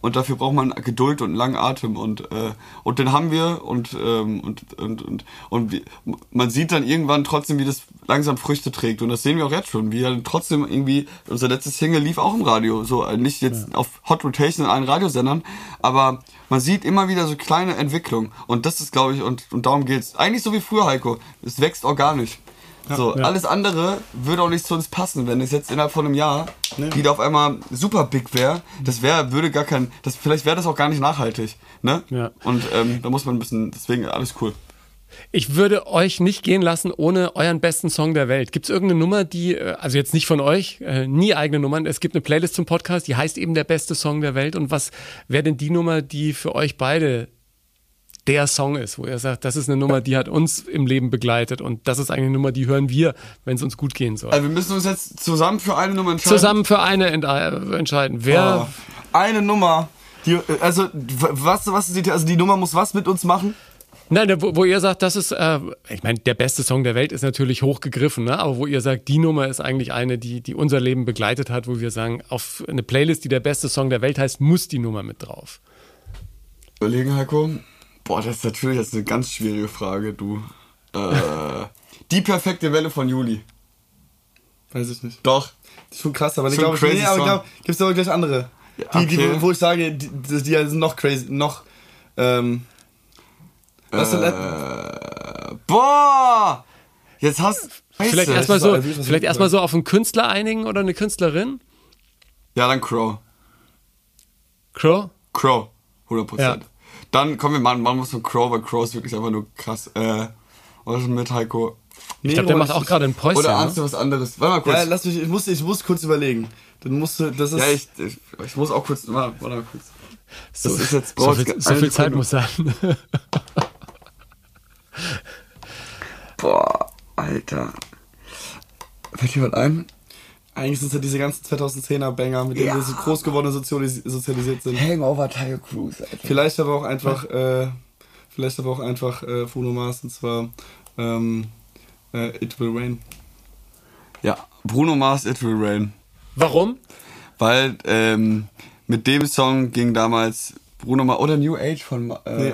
Und dafür braucht man Geduld und einen langen Atem und äh, und den haben wir und ähm, und und und und wie, man sieht dann irgendwann trotzdem, wie das langsam Früchte trägt und das sehen wir auch jetzt schon, wie dann trotzdem irgendwie unser letztes Single lief auch im Radio, so äh, nicht jetzt auf Hot Rotation in allen Radiosendern, aber man sieht immer wieder so kleine Entwicklungen und das ist glaube ich und und darum geht's. Eigentlich so wie früher Heiko, es wächst organisch. So, alles andere würde auch nicht zu uns passen, wenn es jetzt innerhalb von einem Jahr wieder auf einmal super big wäre. Das wäre, würde gar kein, das, vielleicht wäre das auch gar nicht nachhaltig, ne? Ja. Und ähm, da muss man ein bisschen, deswegen alles cool. Ich würde euch nicht gehen lassen ohne euren besten Song der Welt. Gibt es irgendeine Nummer, die, äh, also jetzt nicht von euch, äh, nie eigene Nummern, es gibt eine Playlist zum Podcast, die heißt eben der beste Song der Welt. Und was wäre denn die Nummer, die für euch beide der Song ist, wo ihr sagt, das ist eine Nummer, die hat uns im Leben begleitet und das ist eigentlich eine Nummer, die hören wir, wenn es uns gut gehen soll. Also wir müssen uns jetzt zusammen für eine Nummer entscheiden. Zusammen für eine äh, entscheiden. Wer, Oh, eine Nummer. Die, also, was, was ist die, also die Nummer muss was mit uns machen? Nein, wo, wo ihr sagt, das ist, äh, ich meine, der beste Song der Welt ist natürlich hochgegriffen, ne? aber wo ihr sagt, die Nummer ist eigentlich eine, die, die unser Leben begleitet hat, wo wir sagen, auf eine Playlist, die der beste Song der Welt heißt, muss die Nummer mit drauf. Überlegen, Heiko. Boah, das ist natürlich jetzt eine ganz schwierige Frage, du. Äh, die perfekte Welle von Juli. Weiß ich nicht. Doch. Das ist schon krass, aber ich glaube, crazy nee, aber ich glaube, gibt's aber gleich andere. Die, die, okay. wo ich sage, die, die, die sind noch crazy, noch, ähm, was denn, Äh, boah! Jetzt hast Vielleicht erstmal so, vielleicht erstmal so auf einen Künstler einigen oder eine Künstlerin. Ja, dann Crow. Crow? Crow. 100%. Ja. Dann kommen wir mal, machen wir so Crow, weil Crow ist wirklich einfach nur krass. Äh, was ist mit Heiko? Ich glaube, der macht auch gerade ein Päuschen. Oder ne? ahnst du was anderes? Warte mal kurz. ja, lass mich, ich muss, ich muss kurz überlegen. Dann musst du, das ist, Ja, ich, ich, ich muss auch kurz, warte, warte mal kurz. So, ist jetzt- so viel, so viel Zeit muss sein. Boah, Alter. Fällt dir was ein? Eigentlich sind es ja diese ganzen 2010er Banger, mit denen Ja. wir so groß geworden und sozialis sozialisiert sind. Hangover Tiger Cruise, Alter. Vielleicht aber auch einfach, äh, vielleicht aber auch einfach äh, Bruno Mars und zwar ähm, äh, It Will Rain. Ja, Bruno Mars, It Will Rain. Warum? Weil ähm, mit dem Song ging damals Bruno Mars oder New Age von äh, Nee.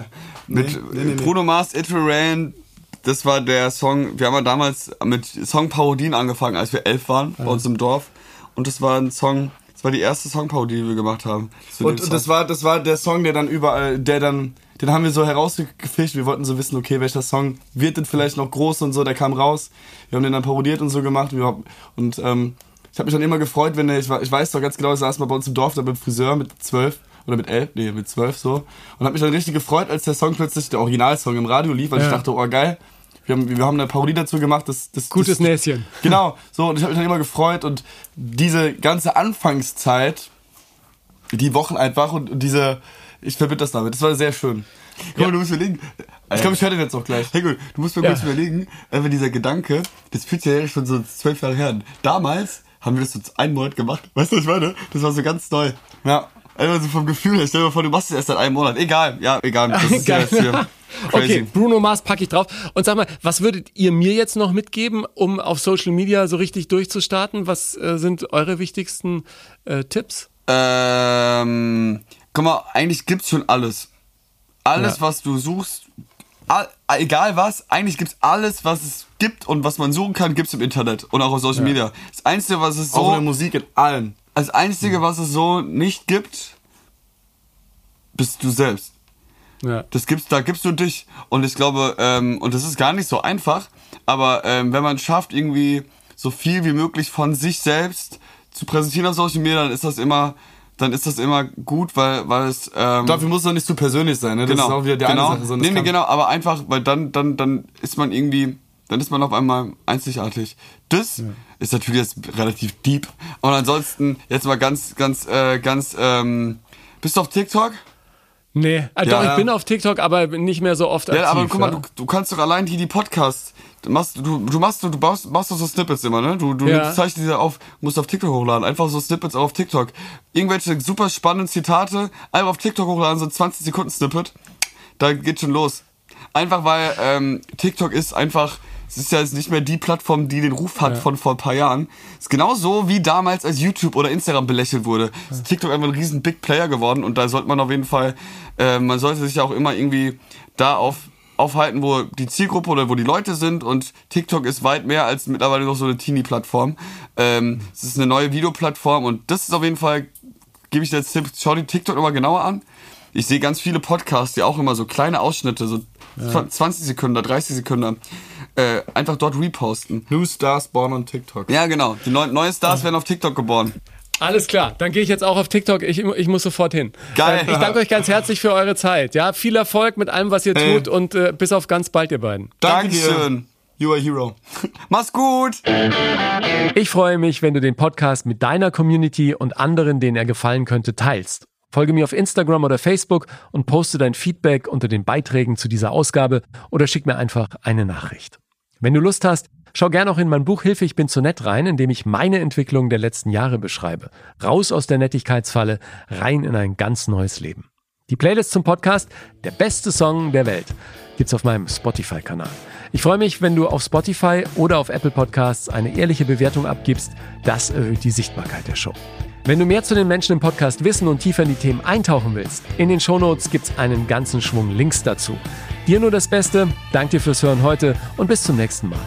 mit nee, nee. Bruno Mars, It Will Rain. Das war der Song. Wir haben ja damals mit Songparodien angefangen, als wir elf waren bei uns im Dorf. Und das war ein Song. Das war die erste Songparodie, die wir gemacht haben. Und, das war, das war der Song, der dann überall, der dann, den haben wir so herausgefischt. Wir wollten so wissen, okay, welcher Song wird denn vielleicht noch groß und so. Der kam raus. Wir haben den dann parodiert und so gemacht. Und ähm, ich habe mich dann immer gefreut, wenn der, ich, ich weiß doch ganz genau, ich saß mal bei uns im Dorf da beim Friseur mit zwölf oder mit elf, nee, mit zwölf so. Und habe mich dann richtig gefreut, als der Song plötzlich, der Originalsong im Radio lief, weil Ja. ich dachte, oh geil. Wir haben, wir haben eine Parodie dazu gemacht. Das, das, Gutes das, Näschen. Genau, so und ich habe mich dann immer gefreut und diese ganze Anfangszeit, die Wochen einfach und, und diese, ich verbinde das damit. Das war sehr schön. Guck mal, du musst überlegen. Ich glaube, ich höre den jetzt auch gleich. Hey gut, du musst mir Ja. kurz überlegen, einfach dieser Gedanke, das fühlt sich ja schon so zwölf Jahre her. an. Damals haben wir das so einen Monat gemacht. Weißt du, was ich meine? Das war so ganz neu. Ja. Einfach so vom Gefühl her. Stell dir mal vor, du machst es erst seit einem Monat. Egal, ja, egal. Das ist ja Geil. jetzt hier crazy. Okay, Bruno Mars packe ich drauf. Und sag mal, was würdet ihr mir jetzt noch mitgeben, um auf Social Media so richtig durchzustarten? Was äh, sind eure wichtigsten äh, Tipps? Ähm, guck mal, eigentlich gibt's schon alles. Alles, Ja. was du suchst, all, egal was, eigentlich gibt's alles, was es gibt und was man suchen kann, gibt's im Internet und auch auf Social Media. Das Einzige, was es Auch in so, der Musik, in allen. Als Einzige, was es so nicht gibt, bist du selbst. Ja. Das gibt's, da gibst du dich. Und ich glaube, ähm, und das ist gar nicht so einfach, aber ähm, wenn man schafft, irgendwie so viel wie möglich von sich selbst zu präsentieren auf Social Media, dann ist das immer, dann ist das immer gut, weil, weil es ähm, Dafür muss es doch nicht zu persönlich sein, ne? Das genau, ist auch wieder die genau, eine Sache. nee, nee, genau, aber einfach, weil dann, dann, dann ist man irgendwie, dann ist man auf einmal einzigartig. Das ist natürlich jetzt relativ deep. Und ansonsten jetzt mal ganz, ganz, äh, ganz, ähm, bist du auf TikTok? Nee, äh, doch, Ja, ich ja. bin auf TikTok, aber nicht mehr so oft aktiv. Ja, aber guck mal, ja. du, du kannst doch allein hier die Podcasts, du machst, du, du machst, du baust, machst doch so Snippets immer, ne? Du, du Ja. nimmst, zeichnest diese auf, musst auf TikTok hochladen, einfach so Snippets auch auf TikTok. Irgendwelche super spannenden Zitate, einfach auf TikTok hochladen, so ein 20 Sekunden Snippet, da geht schon los. Einfach weil ähm, TikTok ist einfach, es ist ja jetzt nicht mehr die Plattform, die den Ruf hat von vor ein paar Jahren. Es ist genauso wie damals, als YouTube oder Instagram belächelt wurde. Ist TikTok einfach ein riesen Big Player geworden und da sollte man auf jeden Fall, äh, man sollte sich ja auch immer irgendwie da auf, aufhalten, wo die Zielgruppe oder wo die Leute sind und TikTok ist weit mehr als mittlerweile noch so eine Teenie-Plattform. Ähm, es ist eine neue Videoplattform und das ist auf jeden Fall, gebe ich dir jetzt Tipp, schau die TikTok nochmal genauer an. Ich sehe ganz viele Podcasts, die auch immer so kleine Ausschnitte, so 20 Sekunden, 30 Sekunden, äh, einfach dort reposten. New Stars born on TikTok. Ja, genau. Die neu neue Stars werden auf TikTok geboren. Alles klar, dann gehe ich jetzt auch auf TikTok. Ich, ich muss sofort hin. Geil. Ich danke euch ganz herzlich für eure Zeit. Ja, viel Erfolg mit allem, was ihr Ey. tut und äh, bis auf ganz bald, ihr beiden. Dankeschön. You are a hero. Mach's gut. Ich freue mich, wenn du den Podcast mit deiner Community und anderen, denen er gefallen könnte, teilst. Folge mir auf Instagram oder Facebook und poste dein Feedback unter den Beiträgen zu dieser Ausgabe oder schick mir einfach eine Nachricht. Wenn du Lust hast, schau gern auch in mein Buch Hilfe, ich bin zu nett rein, in dem ich meine Entwicklung der letzten Jahre beschreibe. Raus aus der Nettigkeitsfalle, rein in ein ganz neues Leben. Die Playlist zum Podcast, der beste Song der Welt, gibt's auf meinem Spotify-Kanal. Ich freue mich, wenn du auf Spotify oder auf Apple Podcasts eine ehrliche Bewertung abgibst. Das erhöht die Sichtbarkeit der Show. Wenn du mehr zu den Menschen im Podcast wissen und tiefer in die Themen eintauchen willst, in den Shownotes gibt's einen ganzen Schwung Links dazu. Dir nur das Beste, danke dir fürs Hören heute und bis zum nächsten Mal.